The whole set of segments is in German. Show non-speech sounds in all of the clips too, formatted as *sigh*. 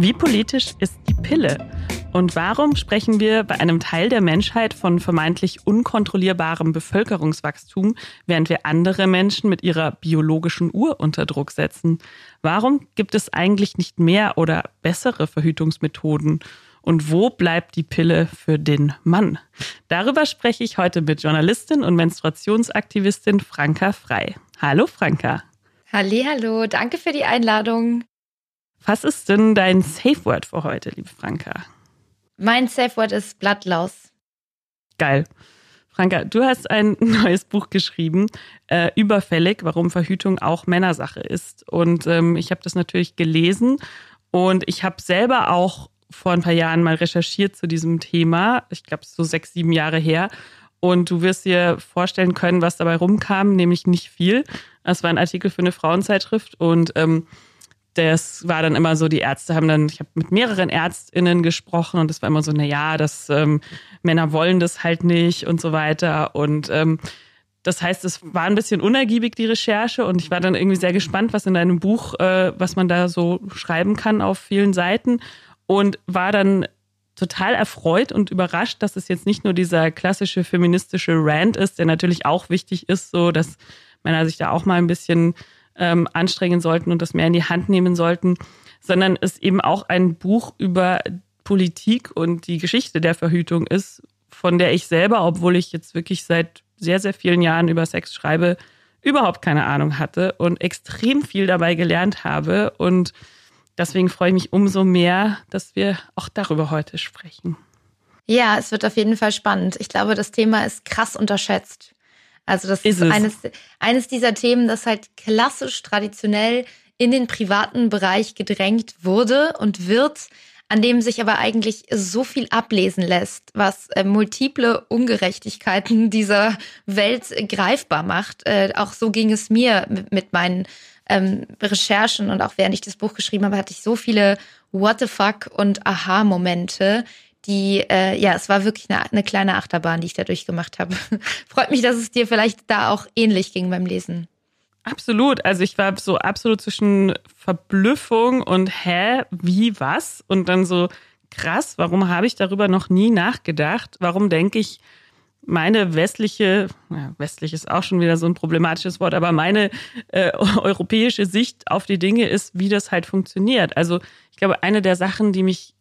Wie politisch ist die Pille? Und warum sprechen wir bei einem Teil der Menschheit von vermeintlich unkontrollierbarem Bevölkerungswachstum, während wir andere Menschen mit ihrer biologischen Uhr unter Druck setzen? Warum gibt es eigentlich nicht mehr oder bessere Verhütungsmethoden? Und wo bleibt die Pille für den Mann? Darüber spreche ich heute mit Journalistin und Menstruationsaktivistin Franka Frei. Hallo Franka. Hallo, danke für die Einladung. Was ist denn dein Safe Word für heute, liebe Franka? Mein Safe Word ist Blattlaus. Geil. Franka, du hast ein *laughs* neues Buch geschrieben, äh, Überfällig, warum Verhütung auch Männersache ist. Und ähm, ich habe das natürlich gelesen und ich habe selber auch vor ein paar Jahren mal recherchiert zu diesem Thema. Ich glaube, so sechs, sieben Jahre her. Und du wirst dir vorstellen können, was dabei rumkam, nämlich nicht viel. Es war ein Artikel für eine Frauenzeitschrift und ähm, das war dann immer so, die Ärzte haben dann, ich habe mit mehreren ÄrztInnen gesprochen und es war immer so, na ja, das ähm, Männer wollen das halt nicht und so weiter. Und ähm, das heißt, es war ein bisschen unergiebig, die Recherche, und ich war dann irgendwie sehr gespannt, was in deinem Buch, äh, was man da so schreiben kann auf vielen Seiten. Und war dann total erfreut und überrascht, dass es jetzt nicht nur dieser klassische feministische Rant ist, der natürlich auch wichtig ist, so dass Männer sich da auch mal ein bisschen ähm, anstrengen sollten und das mehr in die Hand nehmen sollten, sondern es eben auch ein Buch über Politik und die Geschichte der Verhütung ist, von der ich selber, obwohl ich jetzt wirklich seit sehr, sehr vielen Jahren über Sex schreibe, überhaupt keine Ahnung hatte und extrem viel dabei gelernt habe. Und deswegen freue ich mich umso mehr, dass wir auch darüber heute sprechen. Ja, es wird auf jeden Fall spannend. Ich glaube, das Thema ist krass unterschätzt. Also das ist, ist eines, eines dieser Themen, das halt klassisch traditionell in den privaten Bereich gedrängt wurde und wird, an dem sich aber eigentlich so viel ablesen lässt, was äh, multiple Ungerechtigkeiten *laughs* dieser Welt greifbar macht. Äh, auch so ging es mir mit, mit meinen ähm, Recherchen und auch während ich das Buch geschrieben habe, hatte ich so viele What the fuck und Aha-Momente, die, äh, ja, es war wirklich eine, eine kleine Achterbahn, die ich da durchgemacht habe. *laughs* Freut mich, dass es dir vielleicht da auch ähnlich ging beim Lesen. Absolut. Also ich war so absolut zwischen Verblüffung und hä, wie, was? Und dann so krass, warum habe ich darüber noch nie nachgedacht? Warum denke ich, meine westliche, ja, westlich ist auch schon wieder so ein problematisches Wort, aber meine äh, *laughs* europäische Sicht auf die Dinge ist, wie das halt funktioniert. Also ich glaube, eine der Sachen, die mich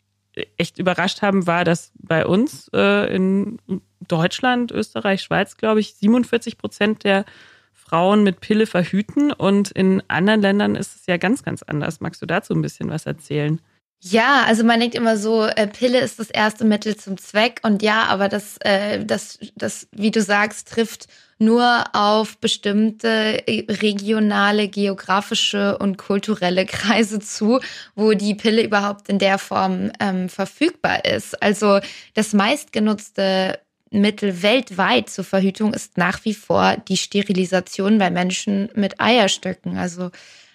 echt überrascht haben, war, dass bei uns äh, in Deutschland, Österreich, Schweiz, glaube ich, 47 Prozent der Frauen mit Pille verhüten und in anderen Ländern ist es ja ganz, ganz anders. Magst du dazu ein bisschen was erzählen? Ja, also man denkt immer so, äh, Pille ist das erste Mittel zum Zweck und ja, aber das, äh, das, das, wie du sagst, trifft nur auf bestimmte äh, regionale, geografische und kulturelle Kreise zu, wo die Pille überhaupt in der Form ähm, verfügbar ist. Also das meistgenutzte Mittel weltweit zur Verhütung ist nach wie vor die Sterilisation bei Menschen mit Eierstöcken. Also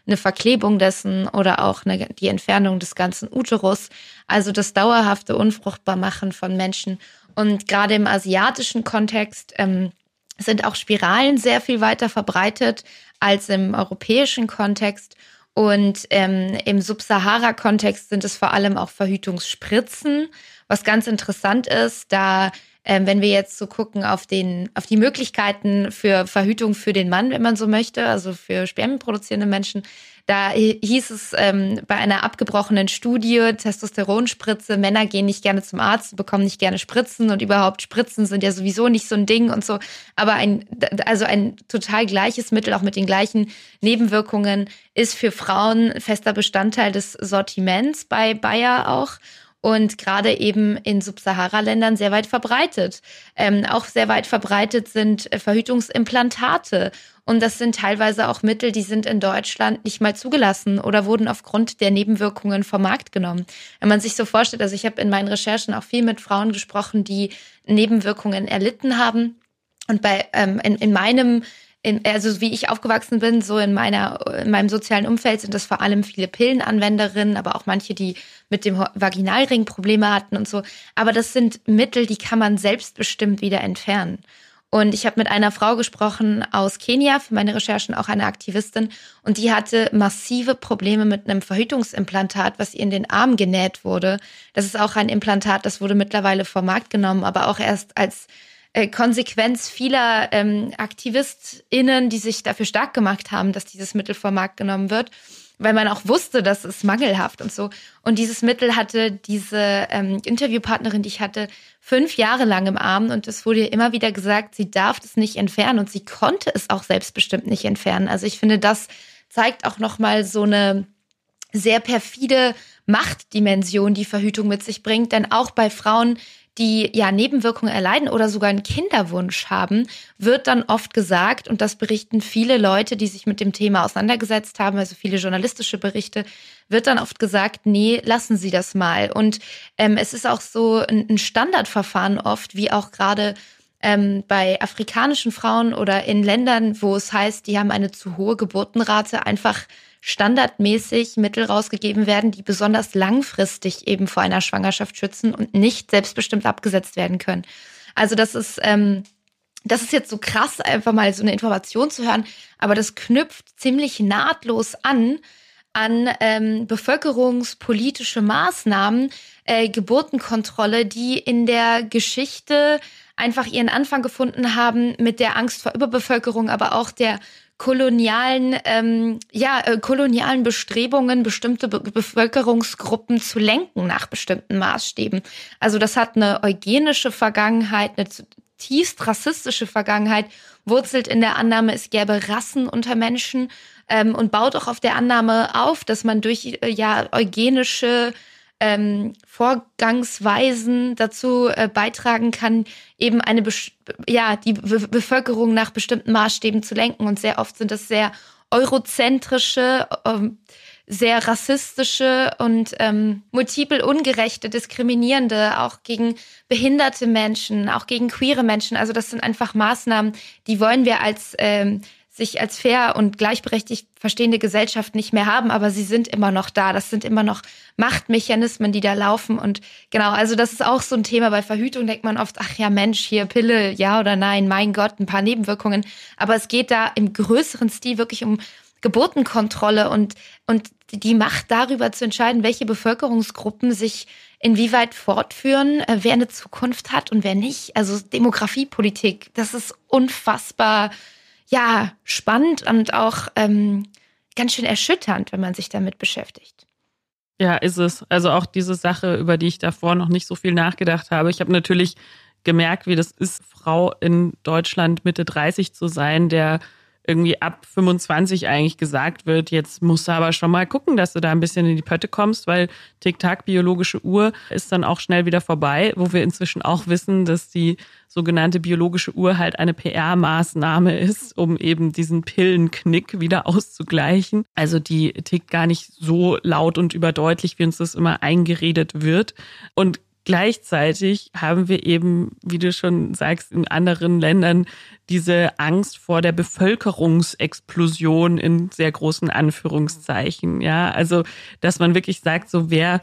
eine Verklebung dessen oder auch eine, die Entfernung des ganzen Uterus, also das dauerhafte Unfruchtbarmachen von Menschen. Und gerade im asiatischen Kontext ähm, sind auch Spiralen sehr viel weiter verbreitet als im europäischen Kontext. Und ähm, im Subsahara-Kontext sind es vor allem auch Verhütungsspritzen, was ganz interessant ist, da ähm, wenn wir jetzt so gucken auf den, auf die Möglichkeiten für Verhütung für den Mann, wenn man so möchte, also für Spermien produzierende Menschen, da hieß es ähm, bei einer abgebrochenen Studie, Testosteronspritze, Männer gehen nicht gerne zum Arzt, bekommen nicht gerne Spritzen und überhaupt Spritzen sind ja sowieso nicht so ein Ding und so. Aber ein, also ein total gleiches Mittel, auch mit den gleichen Nebenwirkungen, ist für Frauen fester Bestandteil des Sortiments bei Bayer auch und gerade eben in Subsahara-Ländern sehr weit verbreitet. Ähm, auch sehr weit verbreitet sind äh, Verhütungsimplantate. Und das sind teilweise auch Mittel, die sind in Deutschland nicht mal zugelassen oder wurden aufgrund der Nebenwirkungen vom Markt genommen. Wenn man sich so vorstellt, also ich habe in meinen Recherchen auch viel mit Frauen gesprochen, die Nebenwirkungen erlitten haben. Und bei ähm, in, in meinem in, also wie ich aufgewachsen bin, so in meiner, in meinem sozialen Umfeld sind das vor allem viele Pillenanwenderinnen, aber auch manche, die mit dem Vaginalring Probleme hatten und so. Aber das sind Mittel, die kann man selbstbestimmt wieder entfernen. Und ich habe mit einer Frau gesprochen aus Kenia, für meine Recherchen auch eine Aktivistin, und die hatte massive Probleme mit einem Verhütungsimplantat, was ihr in den Arm genäht wurde. Das ist auch ein Implantat, das wurde mittlerweile vom Markt genommen, aber auch erst als äh, Konsequenz vieler ähm, AktivistInnen, die sich dafür stark gemacht haben, dass dieses Mittel vom Markt genommen wird weil man auch wusste, dass es mangelhaft und so. Und dieses Mittel hatte diese ähm, Interviewpartnerin, die ich hatte, fünf Jahre lang im Arm und es wurde ihr immer wieder gesagt, sie darf es nicht entfernen und sie konnte es auch selbstbestimmt nicht entfernen. Also ich finde, das zeigt auch nochmal so eine sehr perfide Machtdimension, die Verhütung mit sich bringt. Denn auch bei Frauen, die ja Nebenwirkungen erleiden oder sogar einen Kinderwunsch haben, wird dann oft gesagt, und das berichten viele Leute, die sich mit dem Thema auseinandergesetzt haben, also viele journalistische Berichte, wird dann oft gesagt, nee, lassen Sie das mal. Und ähm, es ist auch so ein, Standardverfahren oft, wie auch gerade ähm, bei afrikanischen Frauen oder in Ländern, wo es heißt, die haben eine zu hohe Geburtenrate, einfach standardmäßig Mittel rausgegeben werden, die besonders langfristig eben vor einer Schwangerschaft schützen und nicht selbstbestimmt abgesetzt werden können. Also das ist, ähm, das ist jetzt so krass, einfach mal so eine Information zu hören, aber das knüpft ziemlich nahtlos an an ähm, bevölkerungspolitische Maßnahmen, äh, Geburtenkontrolle, die in der Geschichte einfach ihren Anfang gefunden haben mit der Angst vor Überbevölkerung, aber auch der kolonialen, ähm, ja, äh, kolonialen Bestrebungen, bestimmte Be Bevölkerungsgruppen zu lenken nach bestimmten Maßstäben. Also das hat eine eugenische Vergangenheit, eine zutiefst rassistische Vergangenheit, wurzelt in der Annahme, es gäbe Rassen unter Menschen ähm, und baut auch auf der Annahme auf, dass man durch äh, ja eugenische ähm, Vorgangsweisen dazu äh, beitragen kann, eben eine ja die Be Bevölkerung nach bestimmten Maßstäben zu lenken. Und sehr oft sind das sehr eurozentrische, ähm, sehr rassistische und ähm, multiple ungerechte, diskriminierende, auch gegen behinderte Menschen, auch gegen queere Menschen. Also das sind einfach Maßnahmen, die wollen wir als ähm, sich als fair und gleichberechtigt verstehende Gesellschaft nicht mehr haben, aber sie sind immer noch da. Das sind immer noch Machtmechanismen, die da laufen. Und genau, also das ist auch so ein Thema. Bei Verhütung denkt man oft, ach ja, Mensch, hier Pille, ja oder nein, mein Gott, ein paar Nebenwirkungen. Aber es geht da im größeren Stil wirklich um Geburtenkontrolle und, und die Macht darüber zu entscheiden, welche Bevölkerungsgruppen sich inwieweit fortführen, äh, wer eine Zukunft hat und wer nicht. Also Demografiepolitik, das ist unfassbar ja, spannend und auch ähm, ganz schön erschütternd, wenn man sich damit beschäftigt. Ja, ist es. Also auch diese Sache, über die ich davor noch nicht so viel nachgedacht habe. Ich habe natürlich gemerkt, wie das ist, Frau in Deutschland Mitte 30 zu sein, der irgendwie ab 25 eigentlich gesagt wird, jetzt musst du aber schon mal gucken, dass du da ein bisschen in die Pötte kommst, weil Tick-Tack, biologische Uhr, ist dann auch schnell wieder vorbei, wo wir inzwischen auch wissen, dass die sogenannte biologische Uhr halt eine PR-Maßnahme ist, um eben diesen Pillenknick wieder auszugleichen. Also die tickt gar nicht so laut und überdeutlich, wie uns das immer eingeredet wird. Und Gleichzeitig haben wir eben, wie du schon sagst, in anderen Ländern diese Angst vor der Bevölkerungsexplosion in sehr großen Anführungszeichen. Ja, also, dass man wirklich sagt, so wer,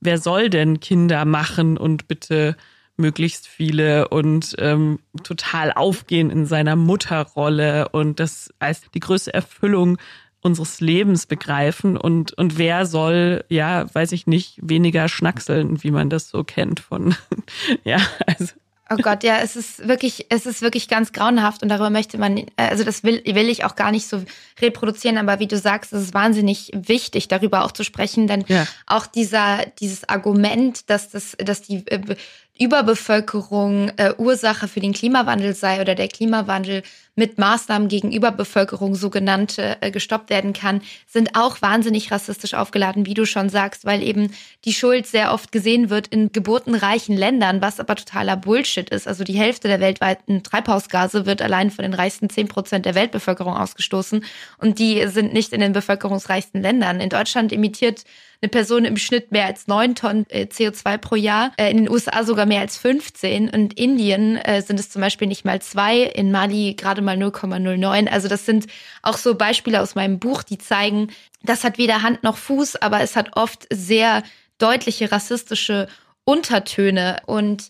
wer soll denn Kinder machen und bitte möglichst viele und ähm, total aufgehen in seiner Mutterrolle und das als die größte Erfüllung unseres Lebens begreifen und, und wer soll, ja, weiß ich nicht, weniger schnackseln, wie man das so kennt von, *laughs* ja, also. Oh Gott, ja, es ist wirklich, es ist wirklich ganz grauenhaft und darüber möchte man, also das will, will ich auch gar nicht so reproduzieren, aber wie du sagst, es ist wahnsinnig wichtig, darüber auch zu sprechen, denn ja. auch dieser, dieses Argument, dass das, dass die äh, Überbevölkerung äh, Ursache für den Klimawandel sei oder der Klimawandel mit Maßnahmen gegen Überbevölkerung sogenannte äh, gestoppt werden kann, sind auch wahnsinnig rassistisch aufgeladen, wie du schon sagst, weil eben die Schuld sehr oft gesehen wird in geburtenreichen Ländern, was aber totaler Bullshit ist. Also die Hälfte der weltweiten Treibhausgase wird allein von den reichsten zehn Prozent der Weltbevölkerung ausgestoßen und die sind nicht in den bevölkerungsreichsten Ländern. In Deutschland emittiert eine Person im Schnitt mehr als neun Tonnen äh, CO2 pro Jahr, äh, in den USA sogar mehr als 15 und Indien äh, sind es zum Beispiel nicht mal zwei, in Mali gerade mal 0,09. Also das sind auch so Beispiele aus meinem Buch, die zeigen, das hat weder Hand noch Fuß, aber es hat oft sehr deutliche rassistische Untertöne und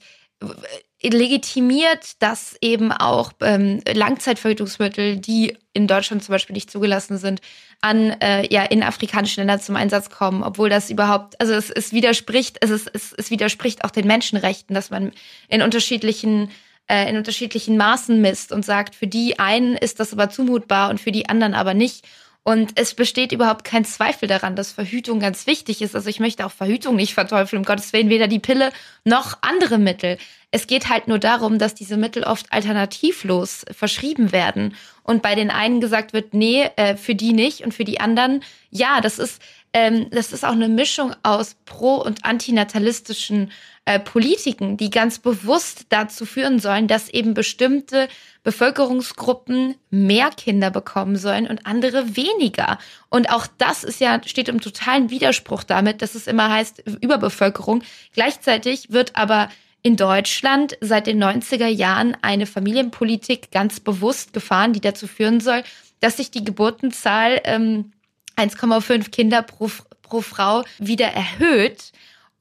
legitimiert, dass eben auch ähm, Langzeitverhütungsmittel, die in Deutschland zum Beispiel nicht zugelassen sind, an äh, ja in afrikanischen Ländern zum Einsatz kommen, obwohl das überhaupt, also es, es widerspricht, es, ist, es, es widerspricht auch den Menschenrechten, dass man in unterschiedlichen äh, in unterschiedlichen Maßen misst und sagt, für die einen ist das aber zumutbar und für die anderen aber nicht. Und es besteht überhaupt kein Zweifel daran, dass Verhütung ganz wichtig ist. Also ich möchte auch Verhütung nicht verteufeln, um Gottes Willen, weder die Pille noch andere Mittel. Es geht halt nur darum, dass diese Mittel oft alternativlos verschrieben werden. Und bei den einen gesagt wird, nee, äh, für die nicht und für die anderen, ja, das ist, ähm, das ist auch eine Mischung aus pro- und antinatalistischen äh, Politiken, die ganz bewusst dazu führen sollen, dass eben bestimmte Bevölkerungsgruppen mehr Kinder bekommen sollen und andere weniger. Und auch das ist ja, steht im totalen Widerspruch damit, dass es immer heißt Überbevölkerung. Gleichzeitig wird aber in Deutschland seit den 90er Jahren eine Familienpolitik ganz bewusst gefahren, die dazu führen soll, dass sich die Geburtenzahl ähm, 1,5 Kinder pro, pro Frau wieder erhöht.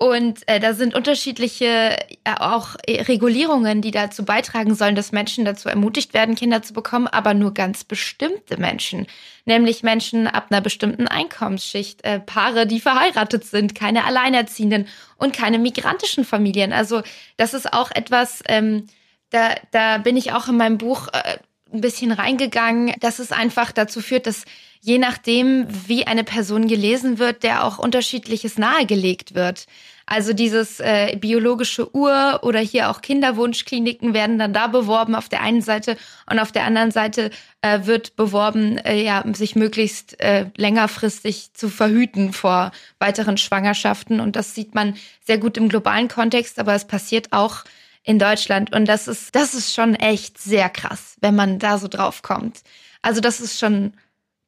Und äh, da sind unterschiedliche äh, auch Regulierungen, die dazu beitragen sollen, dass Menschen dazu ermutigt werden, Kinder zu bekommen, aber nur ganz bestimmte Menschen, nämlich Menschen ab einer bestimmten Einkommensschicht, äh, Paare, die verheiratet sind, keine Alleinerziehenden und keine migrantischen Familien. Also das ist auch etwas, ähm, da, da bin ich auch in meinem Buch äh, ein bisschen reingegangen, dass es einfach dazu führt, dass je nachdem, wie eine Person gelesen wird, der auch unterschiedliches nahegelegt wird. Also dieses äh, biologische Uhr oder hier auch Kinderwunschkliniken werden dann da beworben auf der einen Seite und auf der anderen Seite äh, wird beworben, äh, ja, sich möglichst äh, längerfristig zu verhüten vor weiteren Schwangerschaften. Und das sieht man sehr gut im globalen Kontext, aber es passiert auch in Deutschland. Und das ist, das ist schon echt sehr krass, wenn man da so drauf kommt. Also das ist schon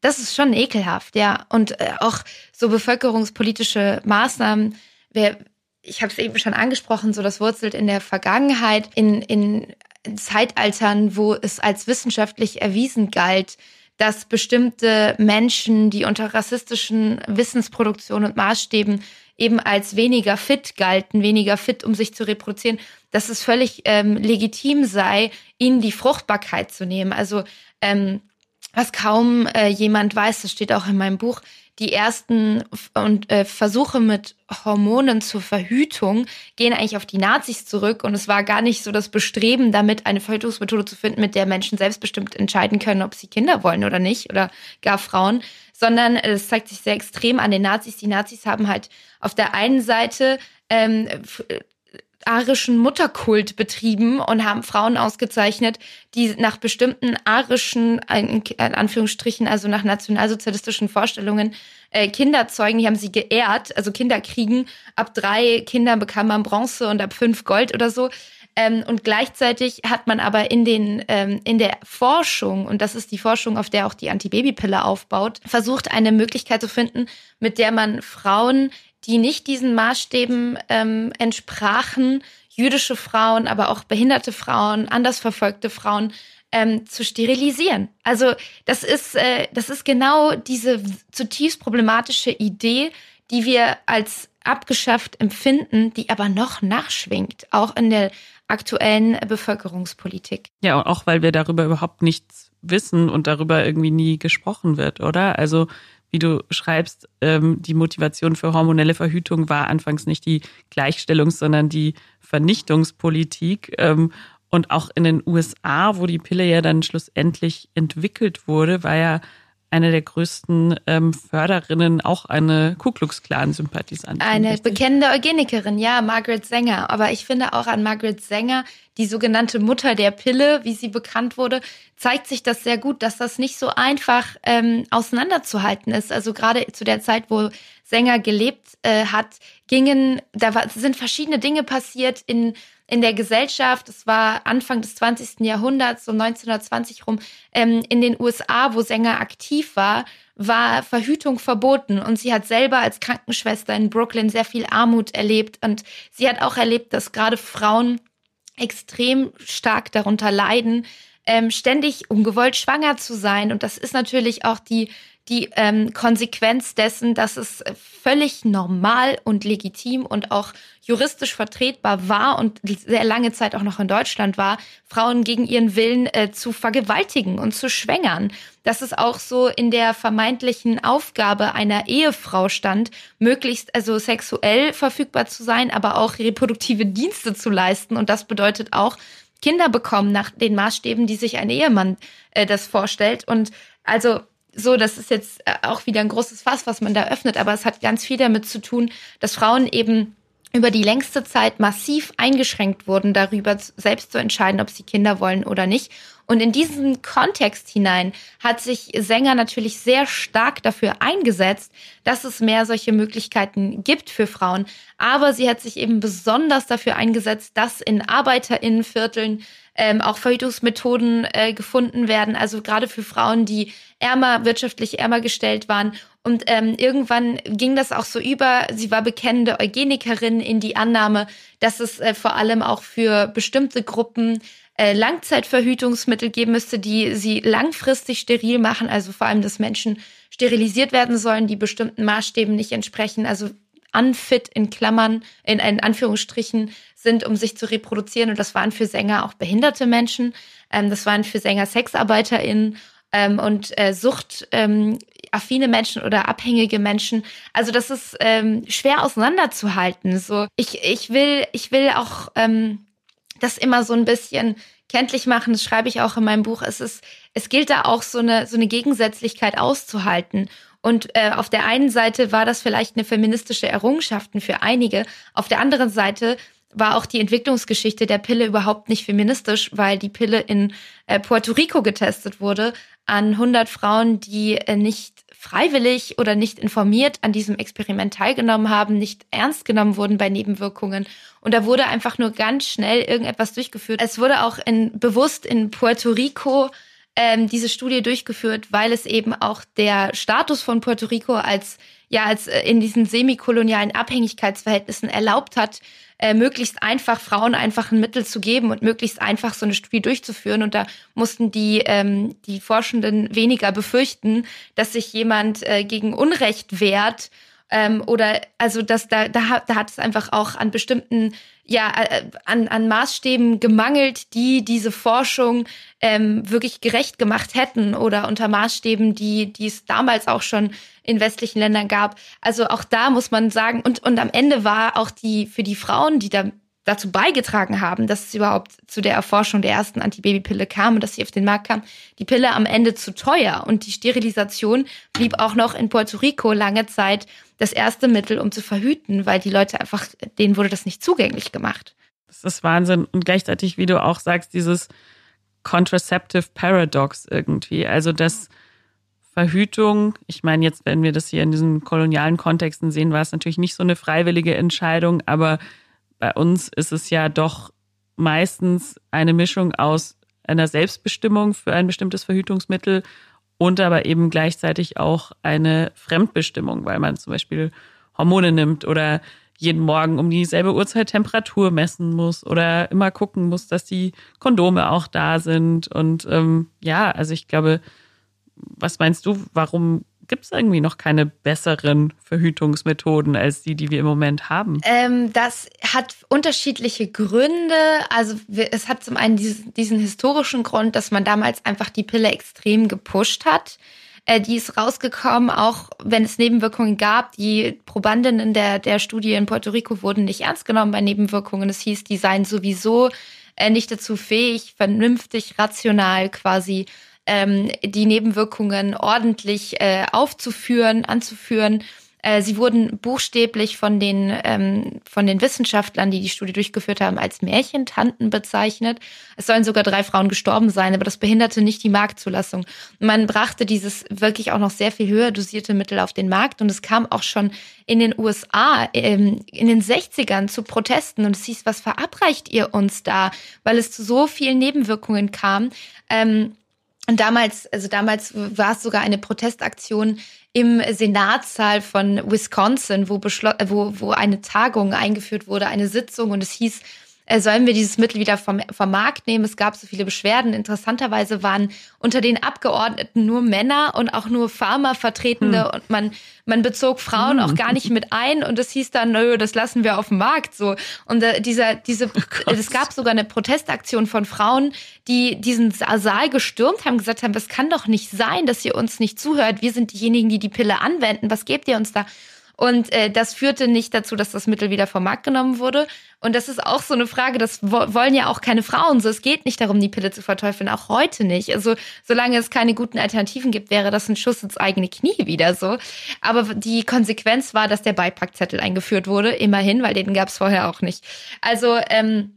das ist schon ekelhaft, ja. Und äh, auch so bevölkerungspolitische Maßnahmen, wer, ich habe es eben schon angesprochen, so das wurzelt in der Vergangenheit, in, in Zeitaltern, wo es als wissenschaftlich erwiesen galt, dass bestimmte Menschen, die unter rassistischen Wissensproduktion und Maßstäben eben als weniger fit galten, weniger fit, um sich zu reproduzieren, dass es völlig ähm, legitim sei, ihnen die Fruchtbarkeit zu nehmen. Also ähm, was kaum äh, jemand weiß, das steht auch in meinem Buch, die ersten und äh, Versuche mit Hormonen zur Verhütung gehen eigentlich auf die Nazis zurück und es war gar nicht so das Bestreben, damit eine Verhütungsmethode zu finden, mit der Menschen selbstbestimmt entscheiden können, ob sie Kinder wollen oder nicht oder gar Frauen, sondern es zeigt sich sehr extrem an den Nazis. Die Nazis haben halt auf der einen Seite ähm, arischen Mutterkult betrieben und haben Frauen ausgezeichnet, die nach bestimmten arischen, in Anführungsstrichen, also nach nationalsozialistischen Vorstellungen, äh, Kinder zeugen. Die haben sie geehrt, also Kinder kriegen. Ab drei Kindern bekam man Bronze und ab fünf Gold oder so. Ähm, und gleichzeitig hat man aber in den ähm, in der Forschung und das ist die Forschung, auf der auch die Antibabypille aufbaut, versucht eine Möglichkeit zu finden, mit der man Frauen die nicht diesen Maßstäben ähm, entsprachen, jüdische Frauen, aber auch behinderte Frauen, anders verfolgte Frauen ähm, zu sterilisieren. Also das ist, äh, das ist genau diese zutiefst problematische Idee, die wir als abgeschafft empfinden, die aber noch nachschwingt, auch in der aktuellen Bevölkerungspolitik. Ja, auch weil wir darüber überhaupt nichts wissen und darüber irgendwie nie gesprochen wird, oder? Also wie du schreibst, ähm, die Motivation für hormonelle Verhütung war anfangs nicht die Gleichstellungs-, sondern die Vernichtungspolitik. Ähm, und auch in den USA, wo die Pille ja dann schlussendlich entwickelt wurde, war ja eine der größten ähm, Förderinnen auch eine Ku Klux Klan Sympathisantin. Eine richtig? bekennende Eugenikerin, ja, Margaret Sanger. Aber ich finde auch an Margaret Sanger, die sogenannte Mutter der Pille, wie sie bekannt wurde, zeigt sich das sehr gut, dass das nicht so einfach ähm, auseinanderzuhalten ist. Also gerade zu der Zeit, wo Sänger gelebt äh, hat, gingen, da war, sind verschiedene Dinge passiert in in der Gesellschaft, es war Anfang des 20. Jahrhunderts, so 1920 rum, ähm, in den USA, wo Sänger aktiv war, war Verhütung verboten. Und sie hat selber als Krankenschwester in Brooklyn sehr viel Armut erlebt. Und sie hat auch erlebt, dass gerade Frauen extrem stark darunter leiden, ähm, ständig ungewollt schwanger zu sein. Und das ist natürlich auch die die ähm, Konsequenz dessen, dass es völlig normal und legitim und auch juristisch vertretbar war und sehr lange Zeit auch noch in Deutschland war, Frauen gegen ihren Willen äh, zu vergewaltigen und zu schwängern. Dass es auch so in der vermeintlichen Aufgabe einer Ehefrau stand, möglichst also sexuell verfügbar zu sein, aber auch reproduktive Dienste zu leisten. Und das bedeutet auch, Kinder bekommen nach den Maßstäben, die sich ein Ehemann äh, das vorstellt. Und also so, das ist jetzt äh, auch wieder ein großes Fass, was man da öffnet, aber es hat ganz viel damit zu tun, dass Frauen eben über die längste Zeit massiv eingeschränkt wurden, darüber selbst zu entscheiden, ob sie Kinder wollen oder nicht. Und in diesen Kontext hinein hat sich Sänger natürlich sehr stark dafür eingesetzt, dass es mehr solche Möglichkeiten gibt für Frauen. Aber sie hat sich eben besonders dafür eingesetzt, dass in Arbeiterinnenvierteln ähm, auch Verhütungsmethoden äh, gefunden werden, also gerade für Frauen, die ärmer, wirtschaftlich ärmer gestellt waren. Und ähm, irgendwann ging das auch so über. Sie war bekennende Eugenikerin in die Annahme, dass es äh, vor allem auch für bestimmte Gruppen äh, Langzeitverhütungsmittel geben müsste, die sie langfristig steril machen, also vor allem, dass Menschen sterilisiert werden sollen, die bestimmten Maßstäben nicht entsprechen, also unfit in Klammern, in, in Anführungsstrichen sind, um sich zu reproduzieren. Und das waren für Sänger auch behinderte Menschen. Ähm, das waren für Sänger SexarbeiterInnen ähm, und äh, Sucht. Ähm, affine Menschen oder abhängige Menschen. Also das ist ähm, schwer auseinanderzuhalten. So, ich, ich will, ich will auch ähm, das immer so ein bisschen kenntlich machen. Das schreibe ich auch in meinem Buch. Es ist, es gilt da auch so eine so eine Gegensätzlichkeit auszuhalten. Und äh, auf der einen Seite war das vielleicht eine feministische Errungenschaften für einige. Auf der anderen Seite war auch die Entwicklungsgeschichte der Pille überhaupt nicht feministisch, weil die Pille in äh, Puerto Rico getestet wurde an 100 Frauen, die äh, nicht freiwillig oder nicht informiert an diesem Experiment teilgenommen haben, nicht ernst genommen wurden bei Nebenwirkungen. Und da wurde einfach nur ganz schnell irgendetwas durchgeführt. Es wurde auch in, bewusst in Puerto Rico ähm, diese Studie durchgeführt, weil es eben auch der Status von Puerto Rico als ja als äh, in diesen semikolonialen Abhängigkeitsverhältnissen erlaubt hat, äh, möglichst einfach Frauen einfach ein Mittel zu geben und möglichst einfach so eine Studie durchzuführen. Und da mussten die, ähm, die Forschenden weniger befürchten, dass sich jemand äh, gegen Unrecht wehrt ähm, oder also das da da da hat es einfach auch an bestimmten ja äh, an, an Maßstäben gemangelt, die diese Forschung ähm, wirklich gerecht gemacht hätten oder unter Maßstäben, die die es damals auch schon in westlichen Ländern gab. Also auch da muss man sagen und und am Ende war auch die für die Frauen, die da dazu beigetragen haben, dass es überhaupt zu der Erforschung der ersten Antibabypille kam und dass sie auf den Markt kam, die Pille am Ende zu teuer und die Sterilisation blieb auch noch in Puerto Rico lange Zeit das erste Mittel, um zu verhüten, weil die Leute einfach, denen wurde das nicht zugänglich gemacht. Das ist Wahnsinn. Und gleichzeitig, wie du auch sagst, dieses Contraceptive Paradox irgendwie, also dass Verhütung, ich meine jetzt, wenn wir das hier in diesen kolonialen Kontexten sehen, war es natürlich nicht so eine freiwillige Entscheidung, aber bei uns ist es ja doch meistens eine Mischung aus einer Selbstbestimmung für ein bestimmtes Verhütungsmittel und aber eben gleichzeitig auch eine Fremdbestimmung, weil man zum Beispiel Hormone nimmt oder jeden Morgen um dieselbe Uhrzeit Temperatur messen muss oder immer gucken muss, dass die Kondome auch da sind. Und ähm, ja, also ich glaube, was meinst du, warum gibt es irgendwie noch keine besseren Verhütungsmethoden als die, die wir im Moment haben? Ähm, das hat unterschiedliche Gründe. Also es hat zum einen diesen, diesen historischen Grund, dass man damals einfach die Pille extrem gepusht hat. Äh, die ist rausgekommen, auch wenn es Nebenwirkungen gab. Die Probandinnen der, der Studie in Puerto Rico wurden nicht ernst genommen bei Nebenwirkungen. Es hieß, die seien sowieso äh, nicht dazu fähig, vernünftig, rational quasi ähm, die Nebenwirkungen ordentlich äh, aufzuführen, anzuführen. Äh, sie wurden buchstäblich von den, ähm, von den Wissenschaftlern, die die Studie durchgeführt haben, als Märchentanten bezeichnet. Es sollen sogar drei Frauen gestorben sein, aber das behinderte nicht die Marktzulassung. Man brachte dieses wirklich auch noch sehr viel höher dosierte Mittel auf den Markt und es kam auch schon in den USA ähm, in den 60ern zu Protesten und es hieß, was verabreicht ihr uns da, weil es zu so vielen Nebenwirkungen kam. Ähm, und damals, also damals war es sogar eine Protestaktion im Senatssaal von Wisconsin, wo, wo, wo eine Tagung eingeführt wurde, eine Sitzung und es hieß, sollen wir dieses Mittel wieder vom, vom Markt nehmen? Es gab so viele Beschwerden. Interessanterweise waren unter den Abgeordneten nur Männer und auch nur Pharmavertretende hm. und man, man bezog Frauen hm. auch gar nicht mit ein und es hieß dann, nö, das lassen wir auf dem Markt so. Und äh, dieser, diese, *laughs* oh es gab sogar eine Protestaktion von Frauen, die diesen Saal gestürmt haben, gesagt haben, es kann doch nicht sein, dass ihr uns nicht zuhört. Wir sind diejenigen, die die Pille anwenden. Was gebt ihr uns da? Und äh, das führte nicht dazu, dass das Mittel wieder vom Markt genommen wurde. Und das ist auch so eine Frage, das wollen ja auch keine Frauen so. Es geht nicht darum, die Pille zu verteufeln, auch heute nicht. Also solange es keine guten Alternativen gibt, wäre das ein Schuss ins eigene Knie wieder so. Aber die Konsequenz war, dass der Beipackzettel eingeführt wurde, immerhin, weil den gab es vorher auch nicht. Also ähm,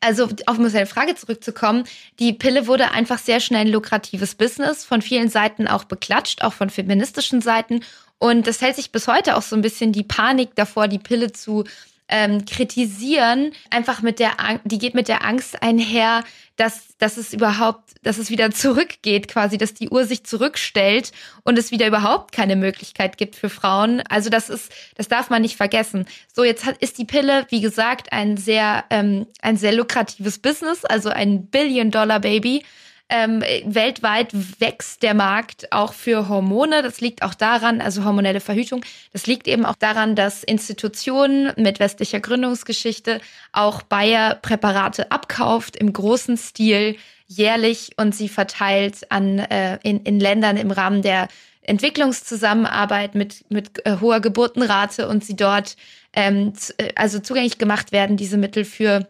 also auf eine Frage zurückzukommen, die Pille wurde einfach sehr schnell ein lukratives Business, von vielen Seiten auch beklatscht, auch von feministischen Seiten. Und das hält sich bis heute auch so ein bisschen die Panik davor, die Pille zu ähm, kritisieren, einfach mit der, Ang die geht mit der Angst einher, dass, dass es überhaupt, dass es wieder zurückgeht, quasi, dass die Uhr sich zurückstellt und es wieder überhaupt keine Möglichkeit gibt für Frauen. Also das ist, das darf man nicht vergessen. So, jetzt hat, ist die Pille, wie gesagt, ein sehr, ähm, ein sehr lukratives Business, also ein Billion-Dollar-Baby. Ähm, weltweit wächst der Markt auch für Hormone. Das liegt auch daran, also hormonelle Verhütung, das liegt eben auch daran, dass Institutionen mit westlicher Gründungsgeschichte auch Bayer Präparate abkauft im großen Stil jährlich und sie verteilt an äh, in, in Ländern im Rahmen der Entwicklungszusammenarbeit mit, mit äh, hoher Geburtenrate und sie dort ähm, äh, also zugänglich gemacht werden, diese Mittel für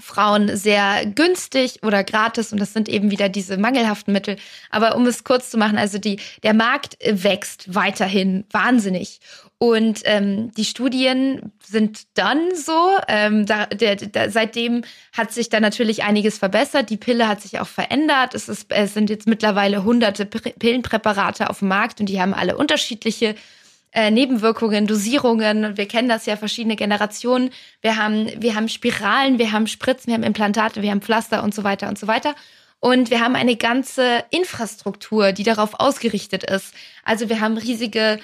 Frauen sehr günstig oder gratis und das sind eben wieder diese mangelhaften Mittel. Aber um es kurz zu machen, also die, der Markt wächst weiterhin wahnsinnig. Und ähm, die Studien sind dann so. Ähm, da, der, der, seitdem hat sich da natürlich einiges verbessert. Die Pille hat sich auch verändert. Es, ist, es sind jetzt mittlerweile hunderte Pillenpräparate auf dem Markt und die haben alle unterschiedliche äh, Nebenwirkungen, Dosierungen. Wir kennen das ja verschiedene Generationen. Wir haben, wir haben Spiralen, wir haben Spritzen, wir haben Implantate, wir haben Pflaster und so weiter und so weiter. Und wir haben eine ganze Infrastruktur, die darauf ausgerichtet ist. Also wir haben riesige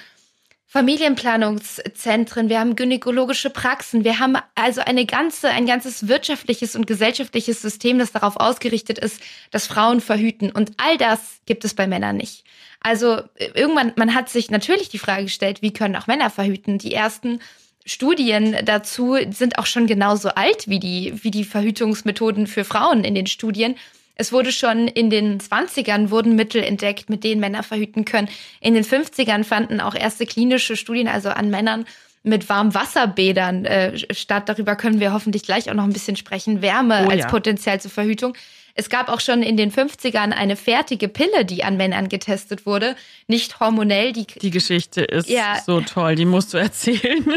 Familienplanungszentren, wir haben gynäkologische Praxen, wir haben also eine ganze, ein ganzes wirtschaftliches und gesellschaftliches System, das darauf ausgerichtet ist, dass Frauen verhüten. Und all das gibt es bei Männern nicht. Also irgendwann, man hat sich natürlich die Frage gestellt, wie können auch Männer verhüten? Die ersten Studien dazu sind auch schon genauso alt wie die, wie die Verhütungsmethoden für Frauen in den Studien. Es wurde schon in den 20ern wurden Mittel entdeckt, mit denen Männer verhüten können. In den 50ern fanden auch erste klinische Studien, also an Männern mit Warmwasserbädern äh, statt. Darüber können wir hoffentlich gleich auch noch ein bisschen sprechen. Wärme oh, als ja. Potenzial zur Verhütung. Es gab auch schon in den 50ern eine fertige Pille, die an Männern getestet wurde, nicht hormonell. Die, die Geschichte ist ja, so toll, die musst du erzählen. *laughs*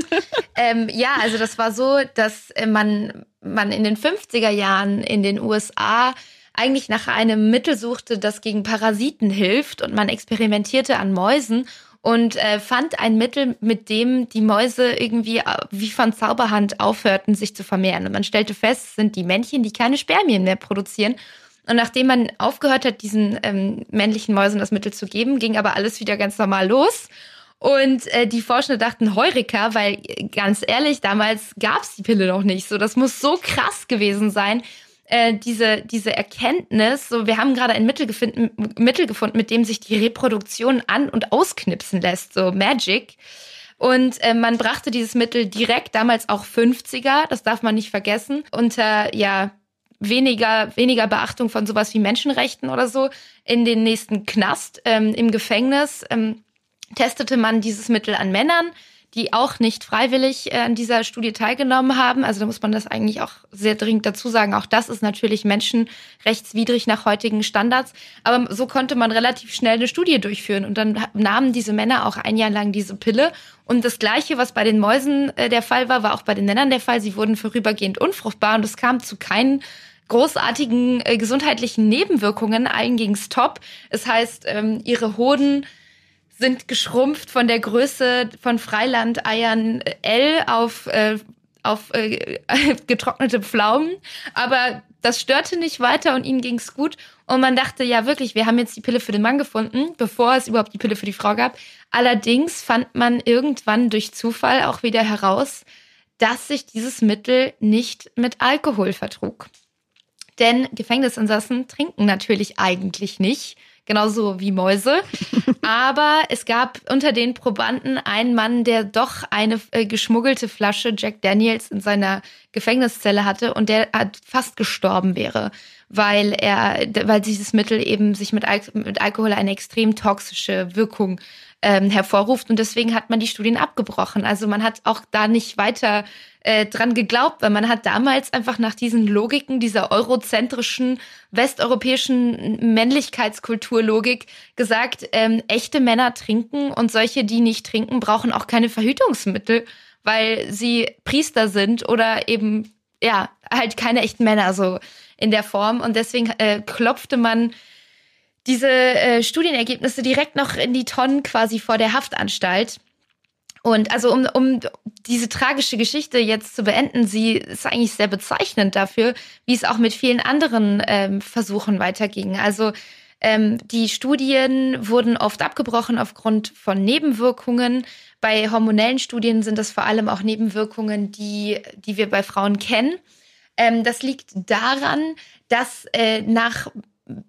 Ähm, ja, also das war so, dass äh, man, man in den 50er Jahren in den USA eigentlich nach einem Mittel suchte, das gegen Parasiten hilft und man experimentierte an Mäusen und äh, fand ein Mittel, mit dem die Mäuse irgendwie äh, wie von Zauberhand aufhörten, sich zu vermehren. Und man stellte fest, es sind die Männchen, die keine Spermien mehr produzieren. Und nachdem man aufgehört hat, diesen ähm, männlichen Mäusen das Mittel zu geben, ging aber alles wieder ganz normal los. Und äh, die Forscher dachten Heureka, weil ganz ehrlich, damals gab es die Pille noch nicht. So, das muss so krass gewesen sein, äh, diese, diese Erkenntnis, so wir haben gerade ein Mittel gefunden, Mittel gefunden, mit dem sich die Reproduktion an- und ausknipsen lässt, so Magic. Und äh, man brachte dieses Mittel direkt, damals auch 50er, das darf man nicht vergessen, unter ja weniger, weniger Beachtung von sowas wie Menschenrechten oder so, in den nächsten Knast ähm, im Gefängnis. Ähm, testete man dieses Mittel an Männern die auch nicht freiwillig äh, an dieser Studie teilgenommen haben. Also da muss man das eigentlich auch sehr dringend dazu sagen. Auch das ist natürlich menschenrechtswidrig nach heutigen Standards. Aber so konnte man relativ schnell eine Studie durchführen. Und dann nahmen diese Männer auch ein Jahr lang diese Pille. Und das Gleiche, was bei den Mäusen äh, der Fall war, war auch bei den Männern der Fall. Sie wurden vorübergehend unfruchtbar und es kam zu keinen großartigen äh, gesundheitlichen Nebenwirkungen. Allen ging's top. Es heißt, ähm, ihre Hoden sind geschrumpft von der Größe von Freilandeiern L auf, äh, auf äh, *laughs* getrocknete Pflaumen. Aber das störte nicht weiter und ihnen ging's gut. Und man dachte, ja wirklich, wir haben jetzt die Pille für den Mann gefunden, bevor es überhaupt die Pille für die Frau gab. Allerdings fand man irgendwann durch Zufall auch wieder heraus, dass sich dieses Mittel nicht mit Alkohol vertrug. Denn Gefängnisinsassen trinken natürlich eigentlich nicht, genauso wie Mäuse. *laughs* Aber es gab unter den Probanden einen Mann, der doch eine äh, geschmuggelte Flasche Jack Daniels in seiner Gefängniszelle hatte und der fast gestorben wäre, weil er, weil dieses Mittel eben sich mit, Al mit Alkohol eine extrem toxische Wirkung ähm, hervorruft und deswegen hat man die Studien abgebrochen. Also man hat auch da nicht weiter äh, dran geglaubt, weil man hat damals einfach nach diesen Logiken dieser eurozentrischen westeuropäischen Männlichkeitskulturlogik gesagt, ähm, echte Männer trinken und solche, die nicht trinken, brauchen auch keine Verhütungsmittel, weil sie Priester sind oder eben ja halt keine echten Männer so in der Form und deswegen äh, klopfte man diese äh, Studienergebnisse direkt noch in die Tonnen quasi vor der Haftanstalt. Und also um, um diese tragische Geschichte jetzt zu beenden, sie ist eigentlich sehr bezeichnend dafür, wie es auch mit vielen anderen ähm, Versuchen weiterging. Also ähm, die Studien wurden oft abgebrochen aufgrund von Nebenwirkungen. Bei hormonellen Studien sind das vor allem auch Nebenwirkungen, die, die wir bei Frauen kennen. Ähm, das liegt daran, dass äh, nach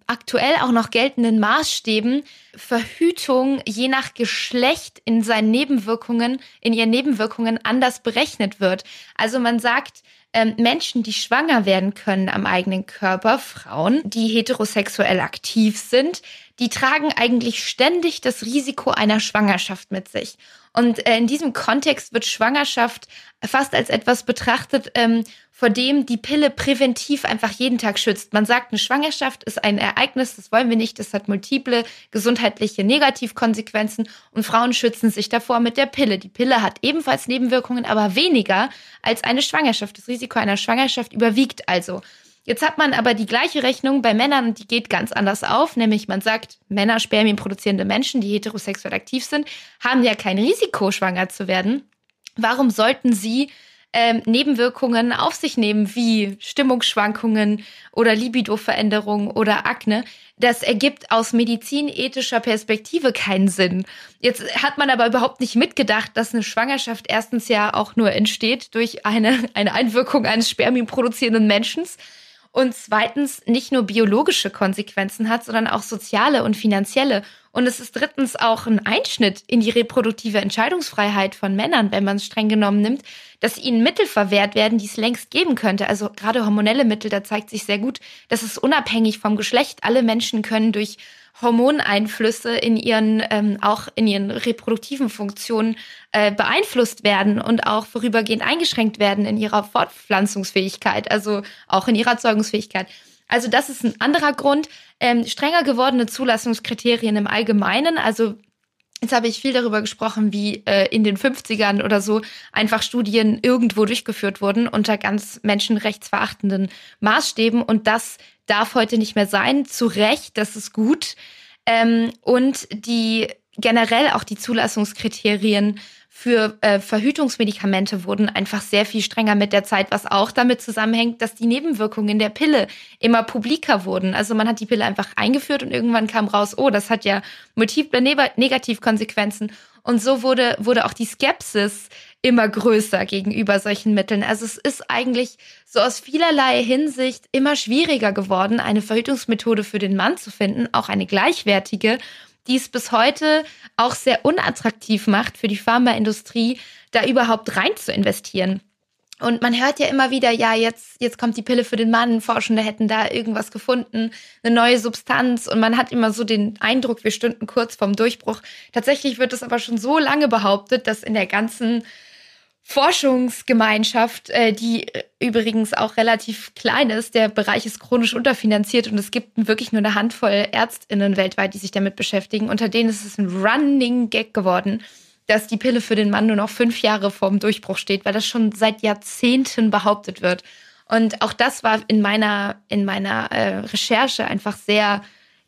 aktuell auch noch geltenden Maßstäben Verhütung je nach Geschlecht in seinen Nebenwirkungen, in ihren Nebenwirkungen anders berechnet wird. Also man sagt, ähm, Menschen, die schwanger werden können am eigenen Körper, Frauen, die heterosexuell aktiv sind, die tragen eigentlich ständig das Risiko einer Schwangerschaft mit sich. Und äh, in diesem Kontext wird Schwangerschaft fast als etwas betrachtet, ähm, vor dem die Pille präventiv einfach jeden Tag schützt. Man sagt, eine Schwangerschaft ist ein Ereignis, das wollen wir nicht, das hat multiple gesundheitliche Negativkonsequenzen und Frauen schützen sich davor mit der Pille. Die Pille hat ebenfalls Nebenwirkungen, aber weniger als eine Schwangerschaft. Das Risiko einer Schwangerschaft überwiegt also. Jetzt hat man aber die gleiche Rechnung bei Männern und die geht ganz anders auf, nämlich man sagt, Männer, Spermien produzierende Menschen, die heterosexuell aktiv sind, haben ja kein Risiko, schwanger zu werden. Warum sollten sie ähm, Nebenwirkungen auf sich nehmen, wie Stimmungsschwankungen oder Libidoveränderungen oder Akne. Das ergibt aus medizinethischer Perspektive keinen Sinn. Jetzt hat man aber überhaupt nicht mitgedacht, dass eine Schwangerschaft erstens ja auch nur entsteht durch eine, eine Einwirkung eines spermienproduzierenden Menschen und zweitens nicht nur biologische Konsequenzen hat, sondern auch soziale und finanzielle. Und es ist drittens auch ein Einschnitt in die reproduktive Entscheidungsfreiheit von Männern, wenn man es streng genommen nimmt, dass ihnen Mittel verwehrt werden, die es längst geben könnte. Also gerade hormonelle Mittel, da zeigt sich sehr gut, dass es unabhängig vom Geschlecht. Alle Menschen können durch Hormoneinflüsse in ihren, ähm, auch in ihren reproduktiven Funktionen äh, beeinflusst werden und auch vorübergehend eingeschränkt werden in ihrer Fortpflanzungsfähigkeit, also auch in ihrer Zeugungsfähigkeit. Also das ist ein anderer Grund. Ähm, strenger gewordene Zulassungskriterien im Allgemeinen, also Jetzt habe ich viel darüber gesprochen, wie äh, in den 50ern oder so einfach Studien irgendwo durchgeführt wurden unter ganz menschenrechtsverachtenden Maßstäben. Und das darf heute nicht mehr sein. Zu Recht, das ist gut. Ähm, und die generell auch die Zulassungskriterien für äh, Verhütungsmedikamente wurden einfach sehr viel strenger mit der Zeit, was auch damit zusammenhängt, dass die Nebenwirkungen der Pille immer publiker wurden. Also man hat die Pille einfach eingeführt und irgendwann kam raus, oh, das hat ja multiple Negativkonsequenzen. Und so wurde, wurde auch die Skepsis immer größer gegenüber solchen Mitteln. Also es ist eigentlich so aus vielerlei Hinsicht immer schwieriger geworden, eine Verhütungsmethode für den Mann zu finden, auch eine gleichwertige die es bis heute auch sehr unattraktiv macht für die Pharmaindustrie, da überhaupt rein zu investieren. Und man hört ja immer wieder, ja, jetzt, jetzt kommt die Pille für den Mann, Forschende hätten da irgendwas gefunden, eine neue Substanz. Und man hat immer so den Eindruck, wir stünden kurz vorm Durchbruch. Tatsächlich wird es aber schon so lange behauptet, dass in der ganzen Forschungsgemeinschaft, äh, die übrigens auch relativ klein ist. Der Bereich ist chronisch unterfinanziert und es gibt wirklich nur eine Handvoll Ärztinnen weltweit, die sich damit beschäftigen. Unter denen ist es ein Running Gag geworden, dass die Pille für den Mann nur noch fünf Jahre vorm Durchbruch steht, weil das schon seit Jahrzehnten behauptet wird. Und auch das war in meiner, in meiner äh, Recherche einfach sehr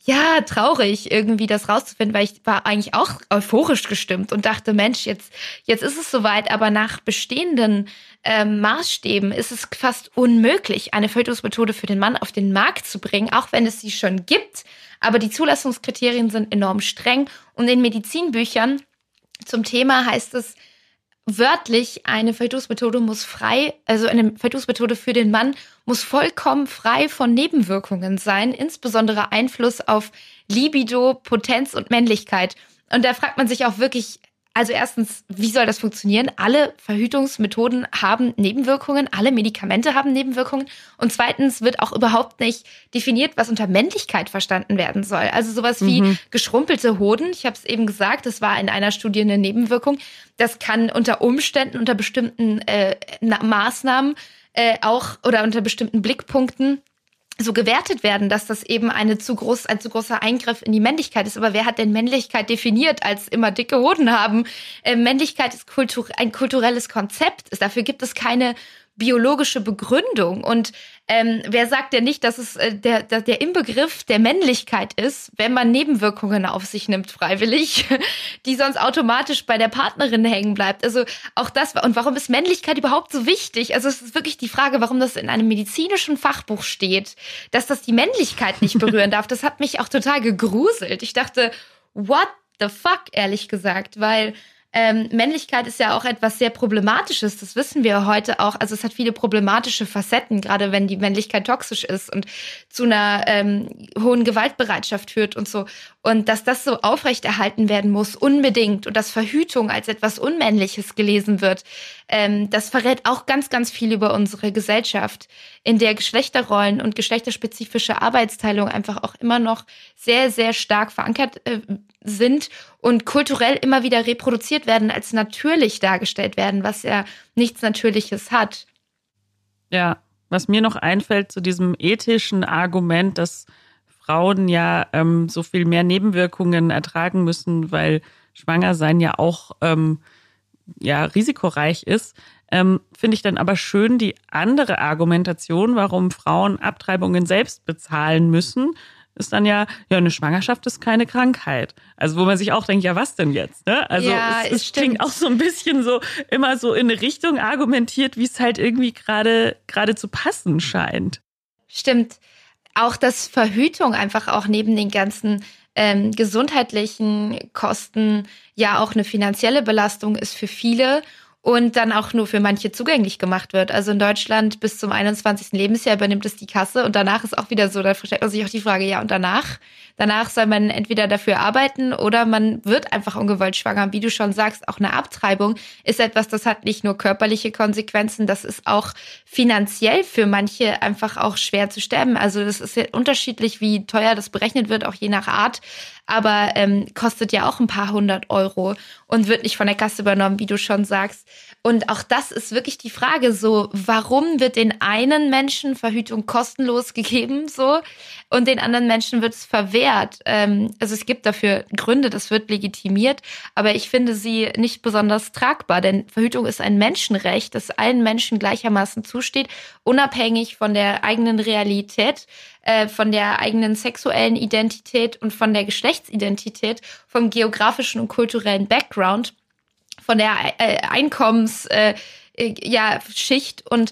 ja, traurig, irgendwie das rauszufinden, weil ich war eigentlich auch euphorisch gestimmt und dachte, Mensch, jetzt, jetzt ist es soweit, aber nach bestehenden ähm, Maßstäben ist es fast unmöglich, eine Fötusmethode für den Mann auf den Markt zu bringen, auch wenn es sie schon gibt. Aber die Zulassungskriterien sind enorm streng und in Medizinbüchern zum Thema heißt es, wörtlich, eine Verhütungsmethode muss frei, also eine Verhütungsmethode für den Mann muss vollkommen frei von Nebenwirkungen sein, insbesondere Einfluss auf Libido, Potenz und Männlichkeit. Und da fragt man sich auch wirklich, also erstens, wie soll das funktionieren? Alle Verhütungsmethoden haben Nebenwirkungen, alle Medikamente haben Nebenwirkungen. Und zweitens wird auch überhaupt nicht definiert, was unter Männlichkeit verstanden werden soll. Also sowas wie mhm. geschrumpelte Hoden, ich habe es eben gesagt, das war in einer Studie eine Nebenwirkung. Das kann unter Umständen, unter bestimmten äh, Maßnahmen äh, auch oder unter bestimmten Blickpunkten so gewertet werden, dass das eben eine zu groß, ein zu großer Eingriff in die Männlichkeit ist. Aber wer hat denn Männlichkeit definiert als immer dicke Hoden haben? Äh, Männlichkeit ist Kultur, ein kulturelles Konzept. Dafür gibt es keine biologische Begründung. Und ähm, wer sagt denn nicht, dass es äh, der, der, der Inbegriff der Männlichkeit ist, wenn man Nebenwirkungen auf sich nimmt, freiwillig, *laughs* die sonst automatisch bei der Partnerin hängen bleibt? Also auch das, und warum ist Männlichkeit überhaupt so wichtig? Also es ist wirklich die Frage, warum das in einem medizinischen Fachbuch steht, dass das die Männlichkeit nicht berühren darf. Das hat mich auch total gegruselt. Ich dachte, what the fuck, ehrlich gesagt, weil ähm, Männlichkeit ist ja auch etwas sehr Problematisches, das wissen wir heute auch. Also es hat viele problematische Facetten, gerade wenn die Männlichkeit toxisch ist und zu einer ähm, hohen Gewaltbereitschaft führt und so. Und dass das so aufrechterhalten werden muss, unbedingt, und dass Verhütung als etwas Unmännliches gelesen wird, ähm, das verrät auch ganz, ganz viel über unsere Gesellschaft, in der Geschlechterrollen und geschlechterspezifische Arbeitsteilung einfach auch immer noch sehr, sehr stark verankert äh, sind und kulturell immer wieder reproduziert werden, als natürlich dargestellt werden, was ja nichts Natürliches hat. Ja, was mir noch einfällt zu diesem ethischen Argument, dass Frauen ja ähm, so viel mehr Nebenwirkungen ertragen müssen, weil schwanger sein ja auch ähm, ja risikoreich ist, ähm, finde ich dann aber schön die andere Argumentation, warum Frauen Abtreibungen selbst bezahlen müssen, ist dann ja, ja, eine Schwangerschaft ist keine Krankheit. Also wo man sich auch denkt, ja, was denn jetzt? Ne? Also ja, es, es klingt auch so ein bisschen so immer so in eine Richtung argumentiert, wie es halt irgendwie gerade gerade zu passen scheint. Stimmt. Auch dass Verhütung einfach auch neben den ganzen ähm, gesundheitlichen Kosten ja auch eine finanzielle Belastung ist für viele und dann auch nur für manche zugänglich gemacht wird. Also in Deutschland bis zum 21. Lebensjahr übernimmt es die Kasse und danach ist auch wieder so, da stellt man sich auch die Frage, ja und danach? Danach soll man entweder dafür arbeiten oder man wird einfach ungewollt schwanger. Wie du schon sagst, auch eine Abtreibung ist etwas, das hat nicht nur körperliche Konsequenzen, das ist auch finanziell für manche einfach auch schwer zu sterben. Also das ist ja unterschiedlich, wie teuer das berechnet wird, auch je nach Art aber ähm, kostet ja auch ein paar hundert Euro und wird nicht von der Kasse übernommen, wie du schon sagst. Und auch das ist wirklich die Frage so, warum wird den einen Menschen Verhütung kostenlos *laughs* gegeben so und den anderen Menschen wird es verwehrt? Ähm, also es gibt dafür Gründe, das wird legitimiert, aber ich finde sie nicht besonders tragbar, denn Verhütung ist ein Menschenrecht, das allen Menschen gleichermaßen zusteht, unabhängig von der eigenen Realität, äh, von der eigenen sexuellen Identität und von der Geschlechtsidentität, vom geografischen und kulturellen Background von der äh, Einkommens äh, äh, ja, und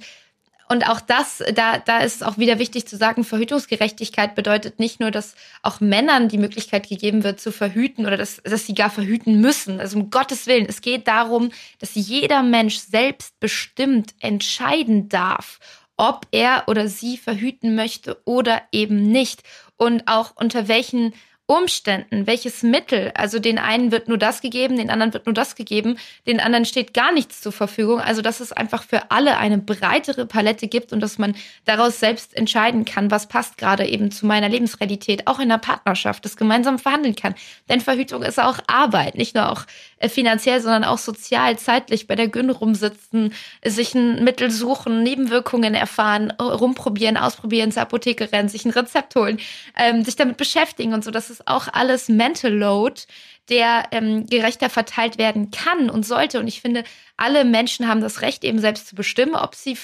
und auch das, da, da ist es auch wieder wichtig zu sagen, Verhütungsgerechtigkeit bedeutet nicht nur, dass auch Männern die Möglichkeit gegeben wird zu verhüten oder dass, dass sie gar verhüten müssen. Also um Gottes Willen, es geht darum, dass jeder Mensch selbstbestimmt entscheiden darf, ob er oder sie verhüten möchte oder eben nicht. Und auch unter welchen Umständen, welches Mittel, also den einen wird nur das gegeben, den anderen wird nur das gegeben, den anderen steht gar nichts zur Verfügung. Also dass es einfach für alle eine breitere Palette gibt und dass man daraus selbst entscheiden kann, was passt gerade eben zu meiner Lebensrealität, auch in der Partnerschaft, das gemeinsam verhandeln kann. Denn Verhütung ist auch Arbeit, nicht nur auch äh, finanziell, sondern auch sozial, zeitlich bei der Gyn rumsitzen, sich ein Mittel suchen, Nebenwirkungen erfahren, rumprobieren, ausprobieren, zur Apotheke rennen, sich ein Rezept holen, ähm, sich damit beschäftigen und so. Das ist auch alles Mental Load, der ähm, gerechter verteilt werden kann und sollte. Und ich finde, alle Menschen haben das Recht, eben selbst zu bestimmen, ob sie,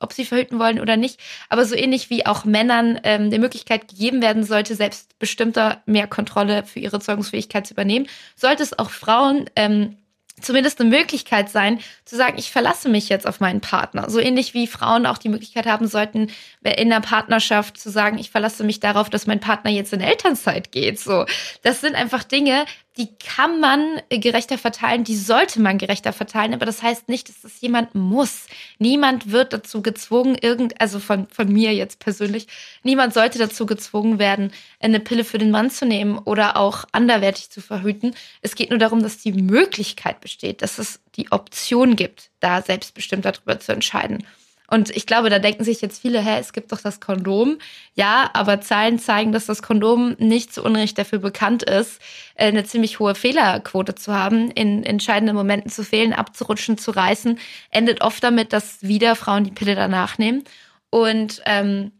ob sie verhüten wollen oder nicht. Aber so ähnlich wie auch Männern ähm, die Möglichkeit gegeben werden sollte, selbst bestimmter mehr Kontrolle für ihre Zeugungsfähigkeit zu übernehmen, sollte es auch Frauen ähm, zumindest eine Möglichkeit sein, zu sagen, ich verlasse mich jetzt auf meinen Partner. So ähnlich wie Frauen auch die Möglichkeit haben sollten, in der Partnerschaft zu sagen, ich verlasse mich darauf, dass mein Partner jetzt in Elternzeit geht. So, das sind einfach Dinge, die kann man gerechter verteilen, die sollte man gerechter verteilen, aber das heißt nicht, dass das jemand muss. Niemand wird dazu gezwungen, irgend, also von, von mir jetzt persönlich, niemand sollte dazu gezwungen werden, eine Pille für den Mann zu nehmen oder auch anderwertig zu verhüten. Es geht nur darum, dass die Möglichkeit besteht, dass es die Option gibt, da selbstbestimmt darüber zu entscheiden. Und ich glaube, da denken sich jetzt viele, hä, es gibt doch das Kondom. Ja, aber Zahlen zeigen, dass das Kondom nicht zu Unrecht dafür bekannt ist, äh, eine ziemlich hohe Fehlerquote zu haben, in entscheidenden Momenten zu fehlen, abzurutschen, zu reißen, endet oft damit, dass wieder Frauen die Pille danach nehmen. Und ähm,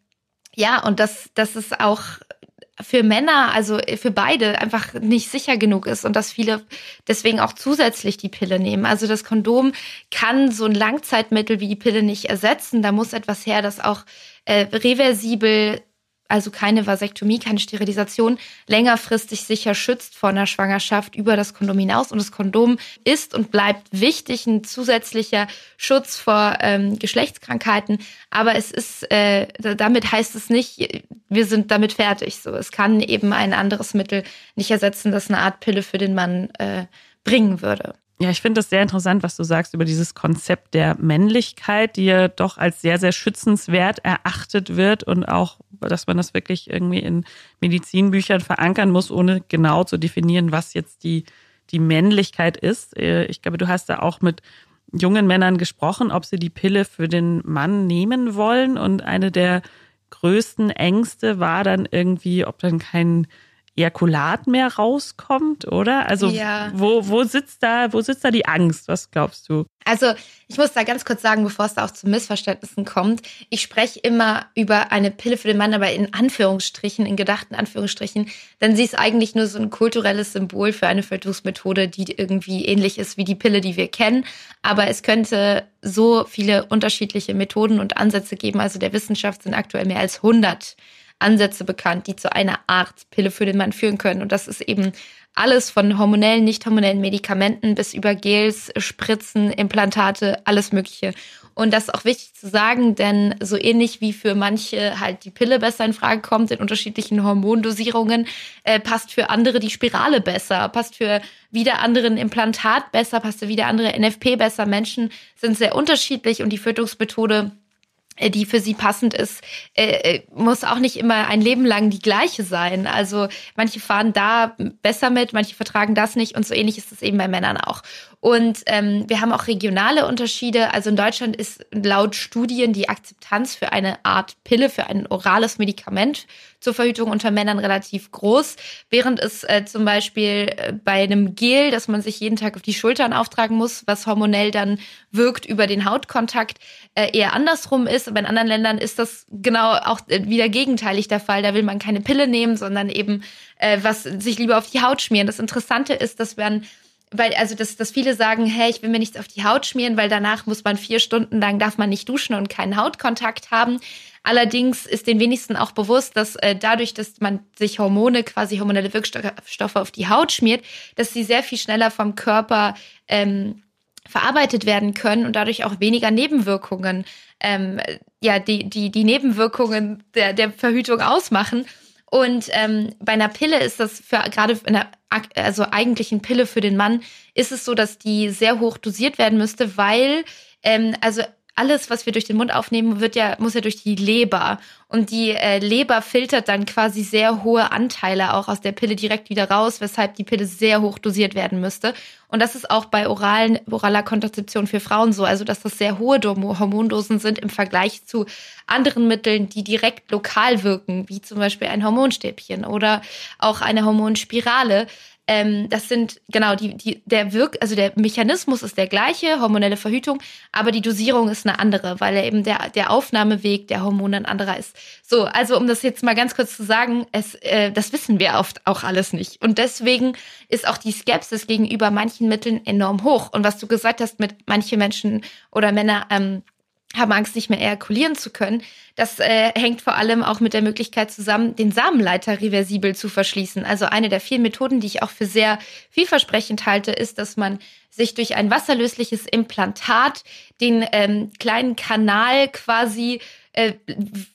ja, und das, das ist auch für Männer, also für beide, einfach nicht sicher genug ist und dass viele deswegen auch zusätzlich die Pille nehmen. Also das Kondom kann so ein Langzeitmittel wie die Pille nicht ersetzen. Da muss etwas her, das auch äh, reversibel also keine Vasektomie, keine Sterilisation, längerfristig sicher schützt vor einer Schwangerschaft über das Kondom hinaus. Und das Kondom ist und bleibt wichtig, ein zusätzlicher Schutz vor ähm, Geschlechtskrankheiten. Aber es ist, äh, damit heißt es nicht, wir sind damit fertig. So, es kann eben ein anderes Mittel nicht ersetzen, das eine Art Pille für den Mann äh, bringen würde. Ja, ich finde das sehr interessant, was du sagst über dieses Konzept der Männlichkeit, die ja doch als sehr, sehr schützenswert erachtet wird und auch, dass man das wirklich irgendwie in Medizinbüchern verankern muss, ohne genau zu definieren, was jetzt die, die Männlichkeit ist. Äh, ich glaube, du hast da auch mit jungen Männern gesprochen, ob sie die Pille für den Mann nehmen wollen. Und eine der größten Ängste war dann irgendwie, ob dann kein Ejakulat mehr rauskommt, oder? Also ja. wo, wo sitzt da, wo sitzt da die Angst? Was glaubst du? Also ich muss da ganz kurz sagen, bevor es da auch zu Missverständnissen kommt, ich spreche immer über eine Pille für den Mann, aber in Anführungsstrichen, in gedachten Anführungsstrichen, denn sie ist eigentlich nur so ein kulturelles Symbol für eine Verhütungsmethode, die irgendwie ähnlich ist wie die Pille, die wir kennen. Aber es könnte so viele unterschiedliche Methoden und Ansätze geben. Also der Wissenschaft sind aktuell mehr als 100 Ansätze bekannt, die zu einer Art Pille für den Mann führen können. Und das ist eben alles von hormonellen, nicht hormonellen Medikamenten bis über Gels, Spritzen, Implantate, alles Mögliche. Und das ist auch wichtig zu sagen, denn so ähnlich wie für manche halt die Pille besser in Frage kommt in unterschiedlichen Hormondosierungen, äh, passt für andere die Spirale besser, passt für wieder anderen Implantat besser, passt für wieder andere NFP besser. Menschen sind sehr unterschiedlich und die Fötungsmethode die für sie passend ist, äh, äh, muss auch nicht immer ein Leben lang die gleiche sein. Also manche fahren da besser mit, manche vertragen das nicht und so ähnlich ist es eben bei Männern auch. Und ähm, wir haben auch regionale Unterschiede. Also in Deutschland ist laut Studien die Akzeptanz für eine Art Pille, für ein orales Medikament zur Verhütung unter Männern relativ groß, während es äh, zum Beispiel äh, bei einem Gel, das man sich jeden Tag auf die Schultern auftragen muss, was hormonell dann wirkt über den Hautkontakt, äh, eher andersrum ist. Aber in anderen Ländern ist das genau auch äh, wieder gegenteilig der Fall. Da will man keine Pille nehmen, sondern eben äh, was sich lieber auf die Haut schmieren. Das Interessante ist, dass man weil, also, dass, dass viele sagen, hey, ich will mir nichts auf die Haut schmieren, weil danach muss man vier Stunden lang, darf man nicht duschen und keinen Hautkontakt haben. Allerdings ist den wenigsten auch bewusst, dass äh, dadurch, dass man sich Hormone, quasi hormonelle Wirkstoffe auf die Haut schmiert, dass sie sehr viel schneller vom Körper ähm, verarbeitet werden können und dadurch auch weniger Nebenwirkungen, ähm, ja, die, die, die Nebenwirkungen der, der Verhütung ausmachen. Und ähm, bei einer Pille ist das für gerade in einer also eigentlichen Pille für den Mann ist es so, dass die sehr hoch dosiert werden müsste, weil ähm, also alles, was wir durch den Mund aufnehmen, wird ja, muss ja durch die Leber. Und die äh, Leber filtert dann quasi sehr hohe Anteile auch aus der Pille direkt wieder raus, weshalb die Pille sehr hoch dosiert werden müsste. Und das ist auch bei oralen, oraler Kontrazeption für Frauen so, also dass das sehr hohe Hormondosen sind im Vergleich zu anderen Mitteln, die direkt lokal wirken, wie zum Beispiel ein Hormonstäbchen oder auch eine Hormonspirale. Ähm, das sind genau die, die, der Wirk, also der Mechanismus ist der gleiche, hormonelle Verhütung, aber die Dosierung ist eine andere, weil er eben der, der Aufnahmeweg der Hormone ein anderer ist. So, also um das jetzt mal ganz kurz zu sagen, es, äh, das wissen wir oft auch alles nicht. Und deswegen ist auch die Skepsis gegenüber manchen Mitteln enorm hoch. Und was du gesagt hast, mit manche Menschen oder Männer ähm, haben Angst, nicht mehr ejakulieren zu können. Das äh, hängt vor allem auch mit der Möglichkeit zusammen, den Samenleiter reversibel zu verschließen. Also eine der vielen Methoden, die ich auch für sehr vielversprechend halte, ist, dass man sich durch ein wasserlösliches Implantat den ähm, kleinen Kanal quasi, äh,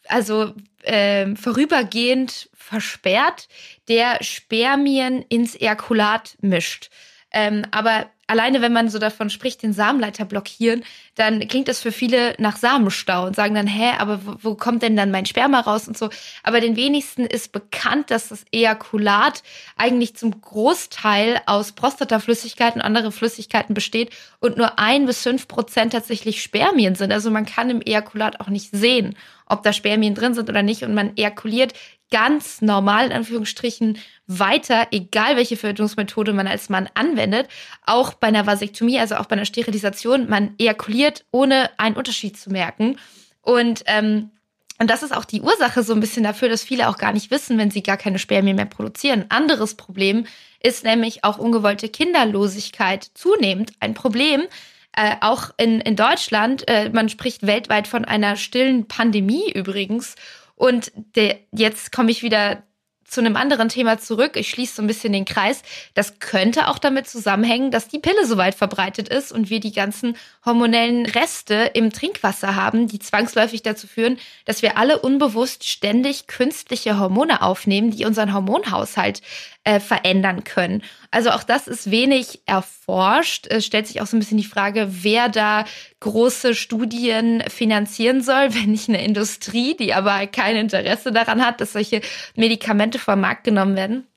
also äh, vorübergehend versperrt, der Spermien ins Ejakulat mischt. Ähm, aber alleine, wenn man so davon spricht, den Samenleiter blockieren, dann klingt das für viele nach Samenstau und sagen dann, hä, aber wo, wo, kommt denn dann mein Sperma raus und so. Aber den wenigsten ist bekannt, dass das Ejakulat eigentlich zum Großteil aus Prostataflüssigkeiten und anderen Flüssigkeiten besteht und nur ein bis fünf Prozent tatsächlich Spermien sind. Also man kann im Ejakulat auch nicht sehen, ob da Spermien drin sind oder nicht und man ejakuliert ganz normal, in Anführungsstrichen, weiter, egal welche Verhütungsmethode man als Mann anwendet. Auch bei einer Vasektomie, also auch bei einer Sterilisation, man ejakuliert, ohne einen Unterschied zu merken. Und, ähm, und das ist auch die Ursache so ein bisschen dafür, dass viele auch gar nicht wissen, wenn sie gar keine Spermien mehr produzieren. anderes Problem ist nämlich auch ungewollte Kinderlosigkeit zunehmend ein Problem, äh, auch in, in Deutschland. Äh, man spricht weltweit von einer stillen Pandemie übrigens. Und der, jetzt komme ich wieder zu einem anderen Thema zurück. Ich schließe so ein bisschen den Kreis. Das könnte auch damit zusammenhängen, dass die Pille so weit verbreitet ist und wir die ganzen hormonellen Reste im Trinkwasser haben, die zwangsläufig dazu führen, dass wir alle unbewusst ständig künstliche Hormone aufnehmen, die unseren Hormonhaushalt äh, verändern können. Also auch das ist wenig erforscht. Es stellt sich auch so ein bisschen die Frage, wer da große Studien finanzieren soll, *laughs* wenn nicht eine Industrie, die aber kein Interesse daran hat, dass solche Medikamente vom Markt genommen werden.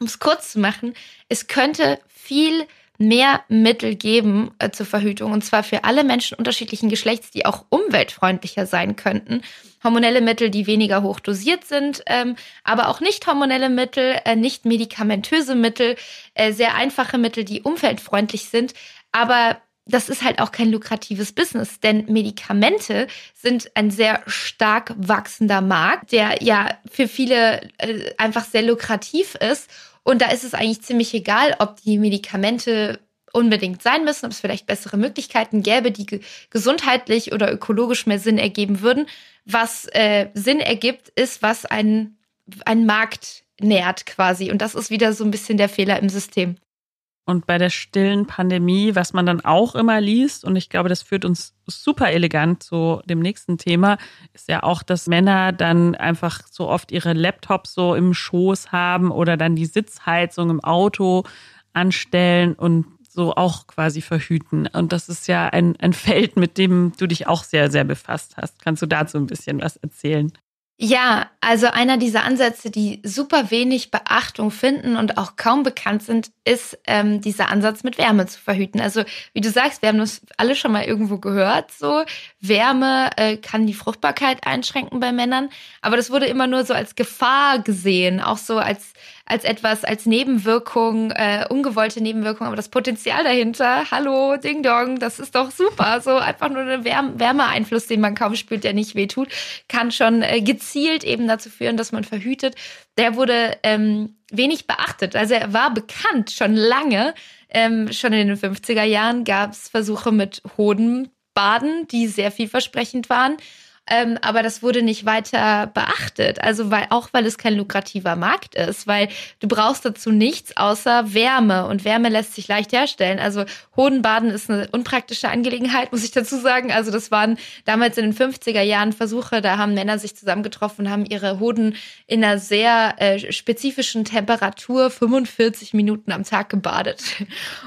Um es kurz zu machen, es könnte viel mehr Mittel geben äh, zur Verhütung und zwar für alle Menschen unterschiedlichen Geschlechts, die auch umweltfreundlicher sein könnten. Hormonelle Mittel, die weniger hoch dosiert sind, ähm, aber auch nicht hormonelle Mittel, äh, nicht medikamentöse Mittel, äh, sehr einfache Mittel, die umweltfreundlich sind. Aber das ist halt auch kein lukratives Business, denn Medikamente sind ein sehr stark wachsender Markt, der ja für viele äh, einfach sehr lukrativ ist. Und da ist es eigentlich ziemlich egal, ob die Medikamente unbedingt sein müssen, ob es vielleicht bessere Möglichkeiten gäbe, die gesundheitlich oder ökologisch mehr Sinn ergeben würden. Was äh, Sinn ergibt, ist, was ein, ein Markt nährt quasi. Und das ist wieder so ein bisschen der Fehler im System. Und bei der stillen Pandemie, was man dann auch immer liest, und ich glaube, das führt uns super elegant zu dem nächsten Thema, ist ja auch, dass Männer dann einfach so oft ihre Laptops so im Schoß haben oder dann die Sitzheizung im Auto anstellen und so auch quasi verhüten. Und das ist ja ein, ein Feld, mit dem du dich auch sehr, sehr befasst hast. Kannst du dazu ein bisschen was erzählen? Ja, also einer dieser Ansätze, die super wenig Beachtung finden und auch kaum bekannt sind, ist ähm, dieser Ansatz mit Wärme zu verhüten. Also wie du sagst, wir haben das alle schon mal irgendwo gehört, so Wärme äh, kann die Fruchtbarkeit einschränken bei Männern, aber das wurde immer nur so als Gefahr gesehen, auch so als als etwas, als Nebenwirkung, äh, ungewollte Nebenwirkung, aber das Potenzial dahinter, hallo, Ding Dong, das ist doch super. So einfach nur ein Wärme Wärmeeinfluss, den man kaum spürt, der nicht wehtut, kann schon äh, gezielt eben dazu führen, dass man verhütet. Der wurde ähm, wenig beachtet. Also er war bekannt schon lange. Ähm, schon in den 50er Jahren gab es Versuche mit Hodenbaden, die sehr vielversprechend waren. Ähm, aber das wurde nicht weiter beachtet. Also weil, auch weil es kein lukrativer Markt ist, weil du brauchst dazu nichts außer Wärme und Wärme lässt sich leicht herstellen. Also Hodenbaden ist eine unpraktische Angelegenheit, *laughs* muss ich dazu sagen. Also das waren damals in den 50er Jahren Versuche, da haben Männer sich zusammengetroffen und haben ihre Hoden in einer sehr äh, spezifischen Temperatur 45 Minuten am Tag gebadet.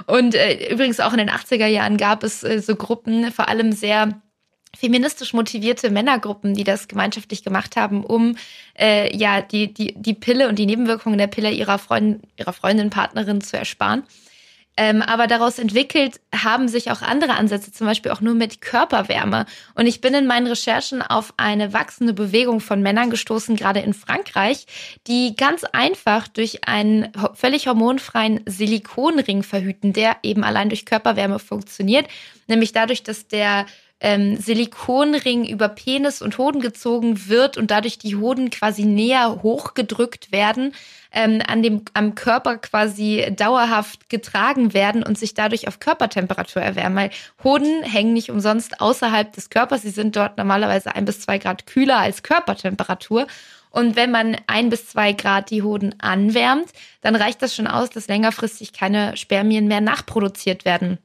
Und äh, übrigens auch in den 80er Jahren gab es äh, so Gruppen, vor allem sehr feministisch motivierte Männergruppen, die das gemeinschaftlich gemacht haben, um äh, ja die, die, die Pille und die Nebenwirkungen der Pille ihrer Freundin, ihrer Freundin, Partnerin zu ersparen. Ähm, aber daraus entwickelt haben sich auch andere Ansätze, zum Beispiel auch nur mit Körperwärme. Und ich bin in meinen Recherchen auf eine wachsende Bewegung von Männern gestoßen, gerade in Frankreich, die ganz einfach durch einen völlig hormonfreien Silikonring verhüten, der eben allein durch Körperwärme funktioniert. Nämlich dadurch, dass der ähm, Silikonring über Penis und Hoden gezogen wird und dadurch die Hoden quasi näher hochgedrückt werden, ähm, an dem, am Körper quasi dauerhaft getragen werden und sich dadurch auf Körpertemperatur erwärmen. Weil Hoden hängen nicht umsonst außerhalb des Körpers. Sie sind dort normalerweise ein bis zwei Grad kühler als Körpertemperatur. Und wenn man ein bis zwei Grad die Hoden anwärmt, dann reicht das schon aus, dass längerfristig keine Spermien mehr nachproduziert werden.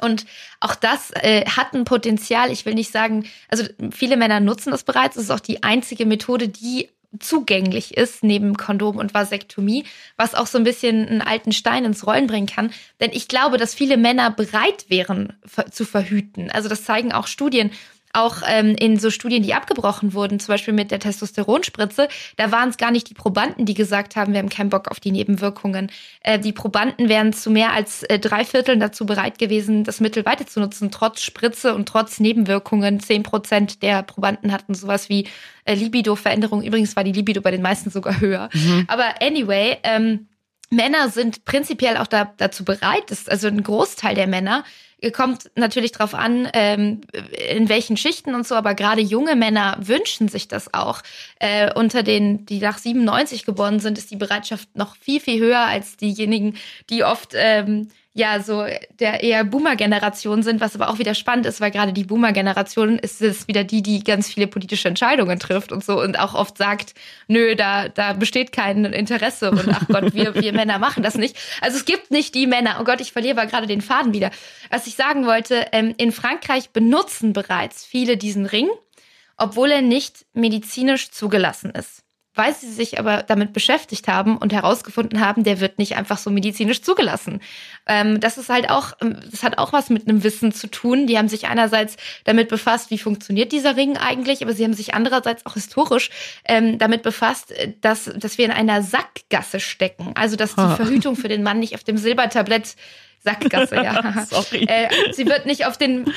Und auch das äh, hat ein Potenzial. Ich will nicht sagen, also viele Männer nutzen das bereits. Es ist auch die einzige Methode, die zugänglich ist neben Kondom und Vasektomie, was auch so ein bisschen einen alten Stein ins Rollen bringen kann. Denn ich glaube, dass viele Männer bereit wären zu verhüten. Also das zeigen auch Studien auch ähm, in so Studien, die abgebrochen wurden, zum Beispiel mit der Testosteronspritze, da waren es gar nicht die Probanden, die gesagt haben, wir haben keinen Bock auf die Nebenwirkungen. Äh, die Probanden wären zu mehr als äh, drei Vierteln dazu bereit gewesen, das Mittel weiter zu nutzen, trotz Spritze und trotz Nebenwirkungen. Zehn Prozent der Probanden hatten sowas wie äh, Libido-Veränderung. Übrigens war die Libido bei den meisten sogar höher. Mhm. Aber anyway, ähm, Männer sind prinzipiell auch da, dazu bereit, das, also ein Großteil der Männer kommt natürlich drauf an, ähm, in welchen Schichten und so, aber gerade junge Männer wünschen sich das auch. Äh, unter denen, die nach 97 geboren sind, ist die Bereitschaft noch viel, viel höher als diejenigen, die oft ähm, ja so der eher Boomer-Generation sind, was aber auch wieder spannend ist, weil gerade die Boomer-Generation ist es wieder die, die ganz viele politische Entscheidungen trifft und so und auch oft sagt, nö, da, da besteht kein Interesse und ach Gott, wir, wir Männer machen das nicht. Also es gibt nicht die Männer. Oh Gott, ich verliere aber gerade den Faden wieder. Was ich sagen wollte, ähm, in Frankreich benutzen bereits viele diesen Ring, obwohl er nicht medizinisch zugelassen ist weil sie sich aber damit beschäftigt haben und herausgefunden haben, der wird nicht einfach so medizinisch zugelassen. Ähm, das ist halt auch, ähm, das hat auch was mit einem Wissen zu tun. Die haben sich einerseits damit befasst, wie funktioniert dieser Ring eigentlich, aber sie haben sich andererseits auch historisch ähm, damit befasst, äh, dass, dass wir in einer Sackgasse stecken. Also, dass die Verhütung für den Mann nicht auf dem Silbertablett Sackgasse, ja. *laughs* Sorry. Äh, sie wird nicht auf den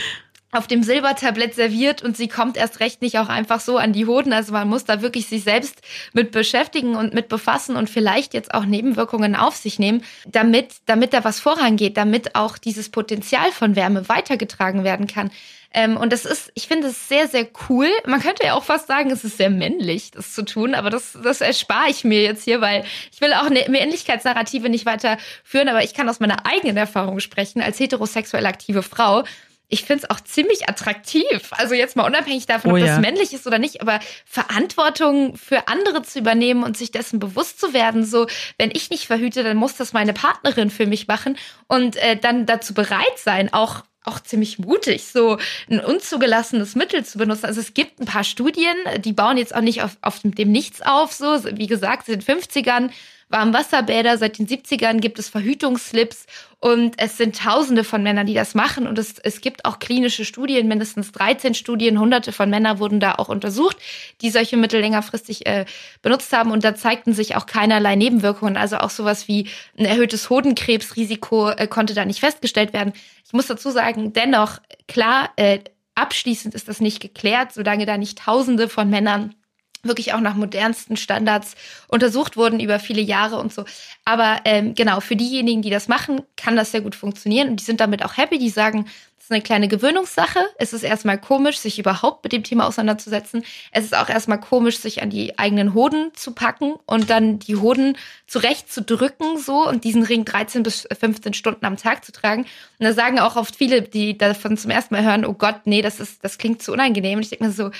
auf dem Silbertablett serviert und sie kommt erst recht nicht auch einfach so an die Hoden. Also man muss da wirklich sich selbst mit beschäftigen und mit befassen und vielleicht jetzt auch Nebenwirkungen auf sich nehmen, damit, damit da was vorangeht, damit auch dieses Potenzial von Wärme weitergetragen werden kann. Ähm, und das ist, ich finde es sehr, sehr cool. Man könnte ja auch fast sagen, es ist sehr männlich, das zu tun, aber das, das erspare ich mir jetzt hier, weil ich will auch eine Männlichkeitsnarrative nicht weiter führen, aber ich kann aus meiner eigenen Erfahrung sprechen als heterosexuell aktive Frau ich finde es auch ziemlich attraktiv. Also jetzt mal unabhängig davon, oh, ob das ja. männlich ist oder nicht, aber Verantwortung für andere zu übernehmen und sich dessen bewusst zu werden, so wenn ich nicht verhüte, dann muss das meine Partnerin für mich machen und äh, dann dazu bereit sein, auch auch ziemlich mutig, so ein unzugelassenes Mittel zu benutzen. Also es gibt ein paar Studien, die bauen jetzt auch nicht auf, auf dem Nichts auf, so wie gesagt, in den 50ern Warmwasserbäder. Seit den 70ern gibt es Verhütungsslips und es sind Tausende von Männern, die das machen. Und es, es gibt auch klinische Studien, mindestens 13 Studien, hunderte von Männern wurden da auch untersucht, die solche Mittel längerfristig äh, benutzt haben. Und da zeigten sich auch keinerlei Nebenwirkungen. Also auch sowas wie ein erhöhtes Hodenkrebsrisiko äh, konnte da nicht festgestellt werden. Ich muss dazu sagen, dennoch, klar, äh, abschließend ist das nicht geklärt, solange da nicht Tausende von Männern wirklich auch nach modernsten Standards untersucht wurden über viele Jahre und so. Aber ähm, genau, für diejenigen, die das machen, kann das sehr gut funktionieren und die sind damit auch happy. Die sagen, das ist eine kleine Gewöhnungssache. Es ist erstmal komisch, sich überhaupt mit dem Thema auseinanderzusetzen. Es ist auch erstmal komisch, sich an die eigenen Hoden zu packen und dann die Hoden zurecht zu drücken so und diesen Ring 13 bis 15 Stunden am Tag zu tragen. Und da sagen auch oft viele, die davon zum ersten Mal hören, oh Gott, nee, das ist, das klingt zu unangenehm. Und ich denke mir so,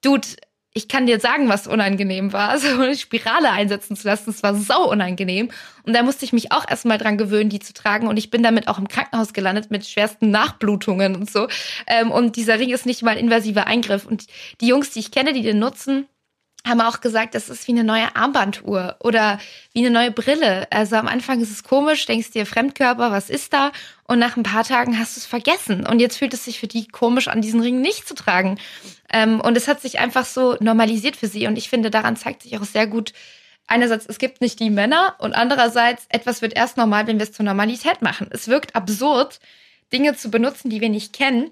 Dude, ich kann dir sagen, was unangenehm war, *laughs* so eine Spirale einsetzen zu lassen. Es war sau unangenehm. Und da musste ich mich auch erstmal dran gewöhnen, die zu tragen. Und ich bin damit auch im Krankenhaus gelandet mit schwersten Nachblutungen und so. Ähm, und dieser Ring ist nicht mal ein invasiver Eingriff. Und die Jungs, die ich kenne, die den nutzen, haben auch gesagt, das ist wie eine neue Armbanduhr oder wie eine neue Brille. Also am Anfang ist es komisch, denkst dir Fremdkörper, was ist da? Und nach ein paar Tagen hast du es vergessen. Und jetzt fühlt es sich für die komisch an, diesen Ring nicht zu tragen. Ähm, und es hat sich einfach so normalisiert für sie. Und ich finde, daran zeigt sich auch sehr gut, einerseits, es gibt nicht die Männer und andererseits, etwas wird erst normal, wenn wir es zur Normalität machen. Es wirkt absurd, Dinge zu benutzen, die wir nicht kennen.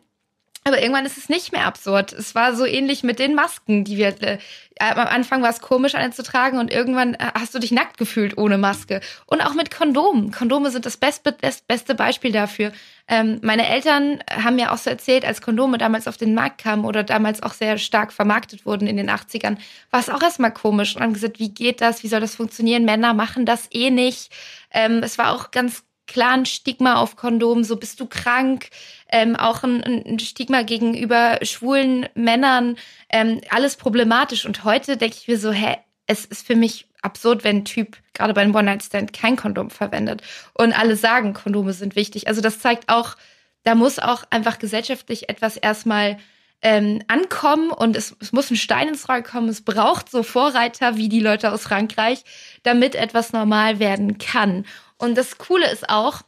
Aber irgendwann ist es nicht mehr absurd. Es war so ähnlich mit den Masken, die wir. Äh, am Anfang war es komisch, eine zu tragen und irgendwann äh, hast du dich nackt gefühlt ohne Maske. Und auch mit Kondomen. Kondome sind das best, best, beste Beispiel dafür. Ähm, meine Eltern haben mir auch so erzählt, als Kondome damals auf den Markt kamen oder damals auch sehr stark vermarktet wurden in den 80ern, war es auch erstmal komisch und haben gesagt, wie geht das? Wie soll das funktionieren? Männer machen das eh nicht. Ähm, es war auch ganz klar ein Stigma auf Kondomen, so bist du krank, ähm, auch ein, ein, Stigma gegenüber schwulen Männern, ähm, alles problematisch. Und heute denke ich mir so, hä, es ist für mich absurd, wenn ein Typ gerade bei einem One-Night-Stand kein Kondom verwendet. Und alle sagen, Kondome sind wichtig. Also das zeigt auch, da muss auch einfach gesellschaftlich etwas erstmal ähm, ankommen und es, es muss ein Stein ins Rollen kommen. Es braucht so Vorreiter wie die Leute aus Frankreich, damit etwas normal werden kann. Und das Coole ist auch,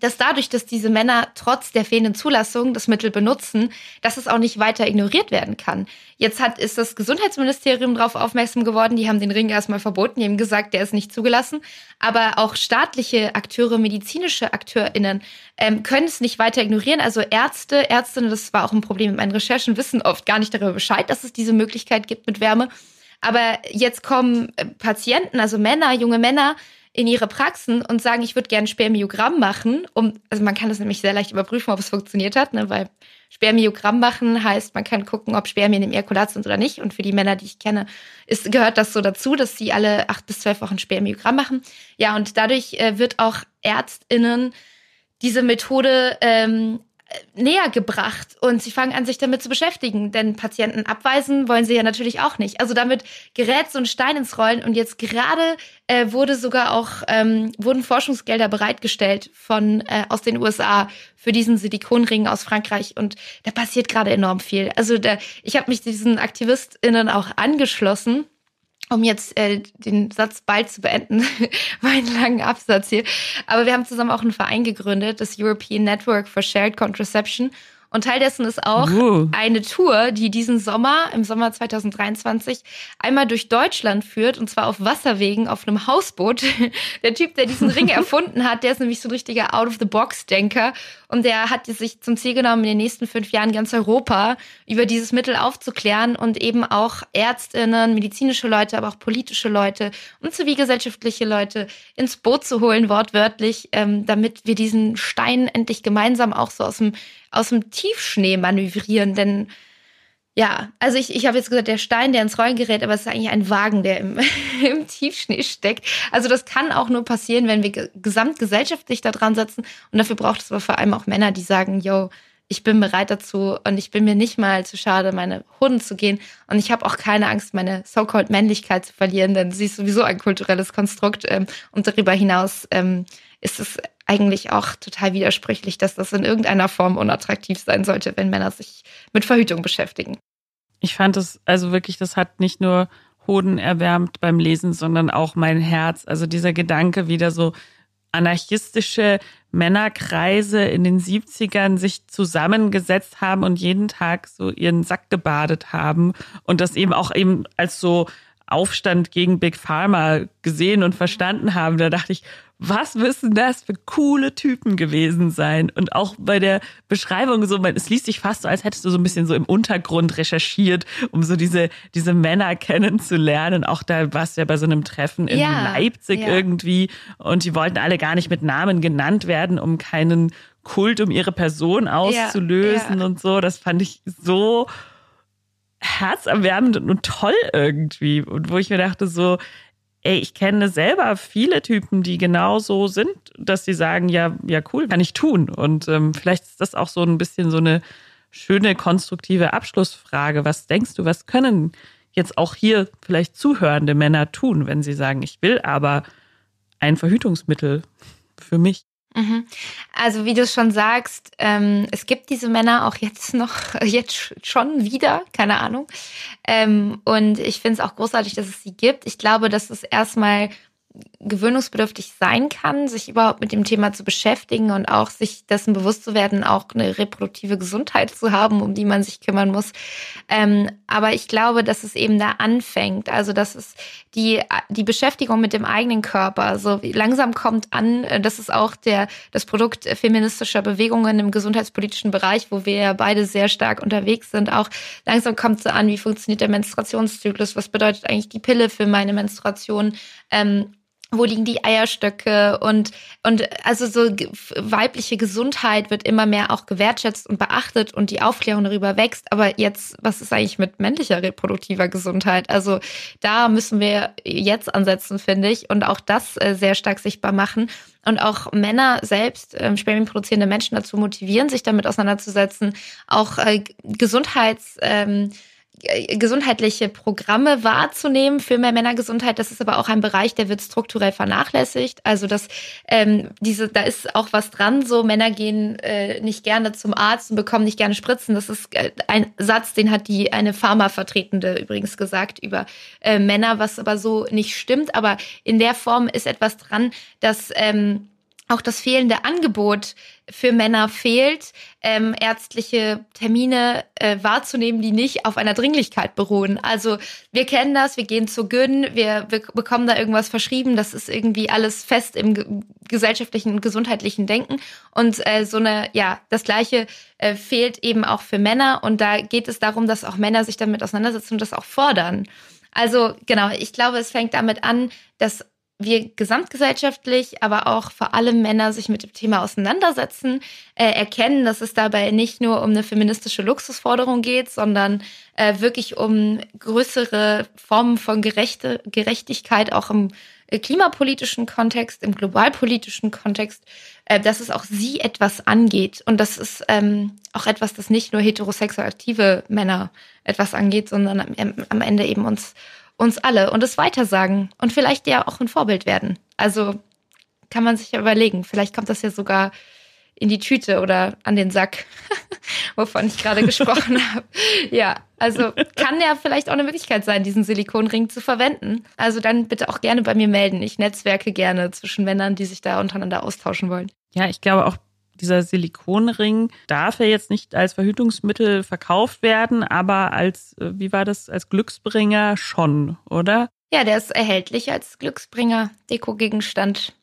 dass dadurch, dass diese Männer trotz der fehlenden Zulassung das Mittel benutzen, dass es auch nicht weiter ignoriert werden kann. Jetzt hat, ist das Gesundheitsministerium darauf aufmerksam geworden, die haben den Ring erstmal verboten, die haben gesagt, der ist nicht zugelassen. Aber auch staatliche Akteure, medizinische AkteurInnen ähm, können es nicht weiter ignorieren. Also Ärzte, Ärztinnen, das war auch ein Problem mit meinen Recherchen, wissen oft gar nicht darüber Bescheid, dass es diese Möglichkeit gibt mit Wärme. Aber jetzt kommen äh, Patienten, also Männer, junge Männer, in ihre Praxen und sagen, ich würde gerne Spermiogramm machen, um, also man kann das nämlich sehr leicht überprüfen, ob es funktioniert hat, ne, weil Spermiogramm machen heißt, man kann gucken, ob Spermien im Ejakulat sind oder nicht. Und für die Männer, die ich kenne, ist, gehört das so dazu, dass sie alle acht bis zwölf Wochen Spermiogramm machen. Ja, und dadurch äh, wird auch ÄrztInnen diese Methode ähm, näher gebracht und sie fangen an, sich damit zu beschäftigen. Denn Patienten abweisen wollen sie ja natürlich auch nicht. Also damit gerät so ein Stein ins Rollen und jetzt gerade äh, wurde sogar auch ähm, wurden Forschungsgelder bereitgestellt von äh, aus den USA für diesen Silikonring aus Frankreich und da passiert gerade enorm viel. Also da, ich habe mich diesen AktivistInnen auch angeschlossen um jetzt äh, den Satz bald zu beenden, *laughs* meinen langen Absatz hier. Aber wir haben zusammen auch einen Verein gegründet, das European Network for Shared Contraception. Und Teil dessen ist auch uh. eine Tour, die diesen Sommer, im Sommer 2023, einmal durch Deutschland führt, und zwar auf Wasserwegen, auf einem Hausboot. *laughs* Der Typ, der diesen Ring *laughs* erfunden hat, der ist nämlich so ein richtiger Out-of-the-Box-Denker. Und der hat sich zum Ziel genommen, in den nächsten fünf Jahren ganz Europa über dieses Mittel aufzuklären und eben auch Ärztinnen, medizinische Leute, aber auch politische Leute und zivilgesellschaftliche Leute ins Boot zu holen, wortwörtlich, ähm, damit wir diesen Stein endlich gemeinsam auch so aus dem aus dem Tiefschnee manövrieren, denn ja, also ich, ich habe jetzt gesagt, der Stein, der ins Rollen gerät, aber es ist eigentlich ein Wagen, der im, *laughs* im Tiefschnee steckt. Also das kann auch nur passieren, wenn wir gesamtgesellschaftlich da dran setzen. Und dafür braucht es aber vor allem auch Männer, die sagen, yo, ich bin bereit dazu und ich bin mir nicht mal zu schade, meine Hunden zu gehen. Und ich habe auch keine Angst, meine so-called Männlichkeit zu verlieren, denn sie ist sowieso ein kulturelles Konstrukt. Ähm, und darüber hinaus ähm, ist es eigentlich auch total widersprüchlich, dass das in irgendeiner Form unattraktiv sein sollte, wenn Männer sich mit Verhütung beschäftigen. Ich fand es, also wirklich, das hat nicht nur Hoden erwärmt beim Lesen, sondern auch mein Herz. Also dieser Gedanke, wieder so anarchistische Männerkreise in den 70ern sich zusammengesetzt haben und jeden Tag so ihren Sack gebadet haben und das eben auch eben als so Aufstand gegen Big Pharma gesehen und verstanden haben. Da dachte ich, was müssen das für coole Typen gewesen sein? Und auch bei der Beschreibung so, es liest sich fast so, als hättest du so ein bisschen so im Untergrund recherchiert, um so diese, diese Männer kennenzulernen. Auch da warst du ja bei so einem Treffen in ja, Leipzig ja. irgendwie und die wollten alle gar nicht mit Namen genannt werden, um keinen Kult um ihre Person auszulösen ja, und so. Das fand ich so herzerwärmend und toll irgendwie. Und wo ich mir dachte so, ey, ich kenne selber viele Typen, die genau so sind, dass sie sagen, ja, ja, cool, kann ich tun. Und ähm, vielleicht ist das auch so ein bisschen so eine schöne, konstruktive Abschlussfrage. Was denkst du, was können jetzt auch hier vielleicht zuhörende Männer tun, wenn sie sagen, ich will aber ein Verhütungsmittel für mich? Mhm. Also wie du schon sagst, ähm, es gibt diese Männer auch jetzt noch, *laughs* jetzt schon wieder, keine Ahnung. Ähm, und ich finde es auch großartig, dass es sie gibt. Ich glaube, dass es erstmal gewöhnungsbedürftig sein kann, sich überhaupt mit dem Thema zu beschäftigen und auch sich dessen bewusst zu werden, auch eine reproduktive Gesundheit zu haben, um die man sich kümmern muss. Ähm, aber ich glaube, dass es eben da anfängt. Also, dass es die, die Beschäftigung mit dem eigenen Körper so langsam kommt an. Das ist auch der, das Produkt feministischer Bewegungen im gesundheitspolitischen Bereich, wo wir ja beide sehr stark unterwegs sind. Auch langsam kommt so an, wie funktioniert der Menstruationszyklus? Was bedeutet eigentlich die Pille für meine Menstruation? Ähm, wo liegen die Eierstöcke und und also so weibliche Gesundheit wird immer mehr auch gewertschätzt und beachtet und die Aufklärung darüber wächst. Aber jetzt, was ist eigentlich mit männlicher reproduktiver Gesundheit? Also da müssen wir jetzt ansetzen, finde ich, und auch das äh, sehr stark sichtbar machen und auch Männer selbst, ähm, Spermien produzierende Menschen dazu motivieren, sich damit auseinanderzusetzen, auch äh, Gesundheits ähm, äh, gesundheitliche Programme wahrzunehmen für mehr Männergesundheit. Das ist aber auch ein Bereich, der wird strukturell vernachlässigt. Also das, ähm, diese, da ist auch was dran. So Männer gehen äh, nicht gerne zum Arzt und bekommen nicht gerne Spritzen. Das ist äh, ein Satz, den hat die eine Pharmavertretende übrigens gesagt über äh, Männer, was aber so nicht stimmt. Aber in der Form ist etwas dran, dass ähm, auch das fehlende Angebot für Männer fehlt, ähm, ärztliche Termine äh, wahrzunehmen, die nicht auf einer Dringlichkeit beruhen. Also wir kennen das, wir gehen zu Gyn, wir, wir bekommen da irgendwas verschrieben, das ist irgendwie alles fest im gesellschaftlichen und gesundheitlichen Denken. Und äh, so eine, ja, das Gleiche äh, fehlt eben auch für Männer. Und da geht es darum, dass auch Männer sich damit auseinandersetzen und das auch fordern. Also genau, ich glaube, es fängt damit an, dass wir gesamtgesellschaftlich, aber auch vor allem Männer sich mit dem Thema auseinandersetzen, äh, erkennen, dass es dabei nicht nur um eine feministische Luxusforderung geht, sondern äh, wirklich um größere Formen von Gerechte, Gerechtigkeit auch im äh, klimapolitischen Kontext, im globalpolitischen Kontext, äh, dass es auch sie etwas angeht. Und das ist ähm, auch etwas, das nicht nur heterosexuell aktive Männer etwas angeht, sondern am, am Ende eben uns uns alle und es weitersagen und vielleicht ja auch ein Vorbild werden. Also kann man sich ja überlegen. Vielleicht kommt das ja sogar in die Tüte oder an den Sack, *laughs* wovon ich gerade gesprochen *laughs* habe. Ja, also kann ja vielleicht auch eine Möglichkeit sein, diesen Silikonring zu verwenden. Also dann bitte auch gerne bei mir melden. Ich netzwerke gerne zwischen Männern, die sich da untereinander austauschen wollen. Ja, ich glaube auch dieser Silikonring darf ja jetzt nicht als Verhütungsmittel verkauft werden, aber als, äh, wie war das, als Glücksbringer schon, oder? Ja, der ist erhältlich als Glücksbringer, Dekogegenstand.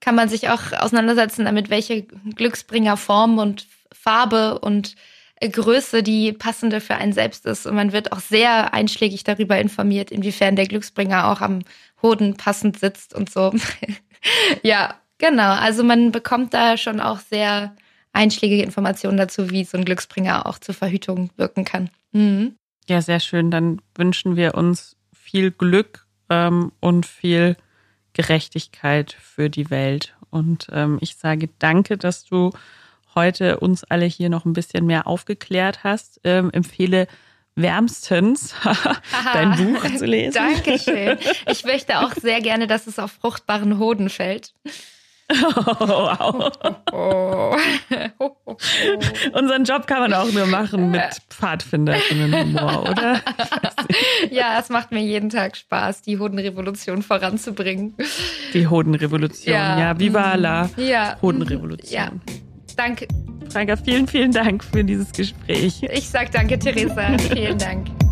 Kann man sich auch auseinandersetzen damit, welche Glücksbringerform und Farbe und äh, Größe die passende für einen selbst ist. Und man wird auch sehr einschlägig darüber informiert, inwiefern der Glücksbringer auch am Hoden passend sitzt und so. *laughs* ja, Genau, also man bekommt da schon auch sehr einschlägige Informationen dazu, wie so ein Glücksbringer auch zur Verhütung wirken kann. Mhm. Ja, sehr schön. Dann wünschen wir uns viel Glück ähm, und viel Gerechtigkeit für die Welt. Und ähm, ich sage danke, dass du heute uns alle hier noch ein bisschen mehr aufgeklärt hast. Ähm, empfehle wärmstens dein Buch zu lesen. Dankeschön. Ich möchte auch sehr gerne, dass es auf fruchtbaren Hoden fällt. Oh, wow. *laughs* Unseren Job kann man auch nur machen mit Pfadfinderinnen-Humor, oder? *laughs* ja, es macht mir jeden Tag Spaß, die Hodenrevolution voranzubringen. Die Hodenrevolution, ja, ja viva la ja. Hodenrevolution. Ja, danke. Franka, vielen, vielen Dank für dieses Gespräch. Ich sag danke, Theresa. Vielen Dank.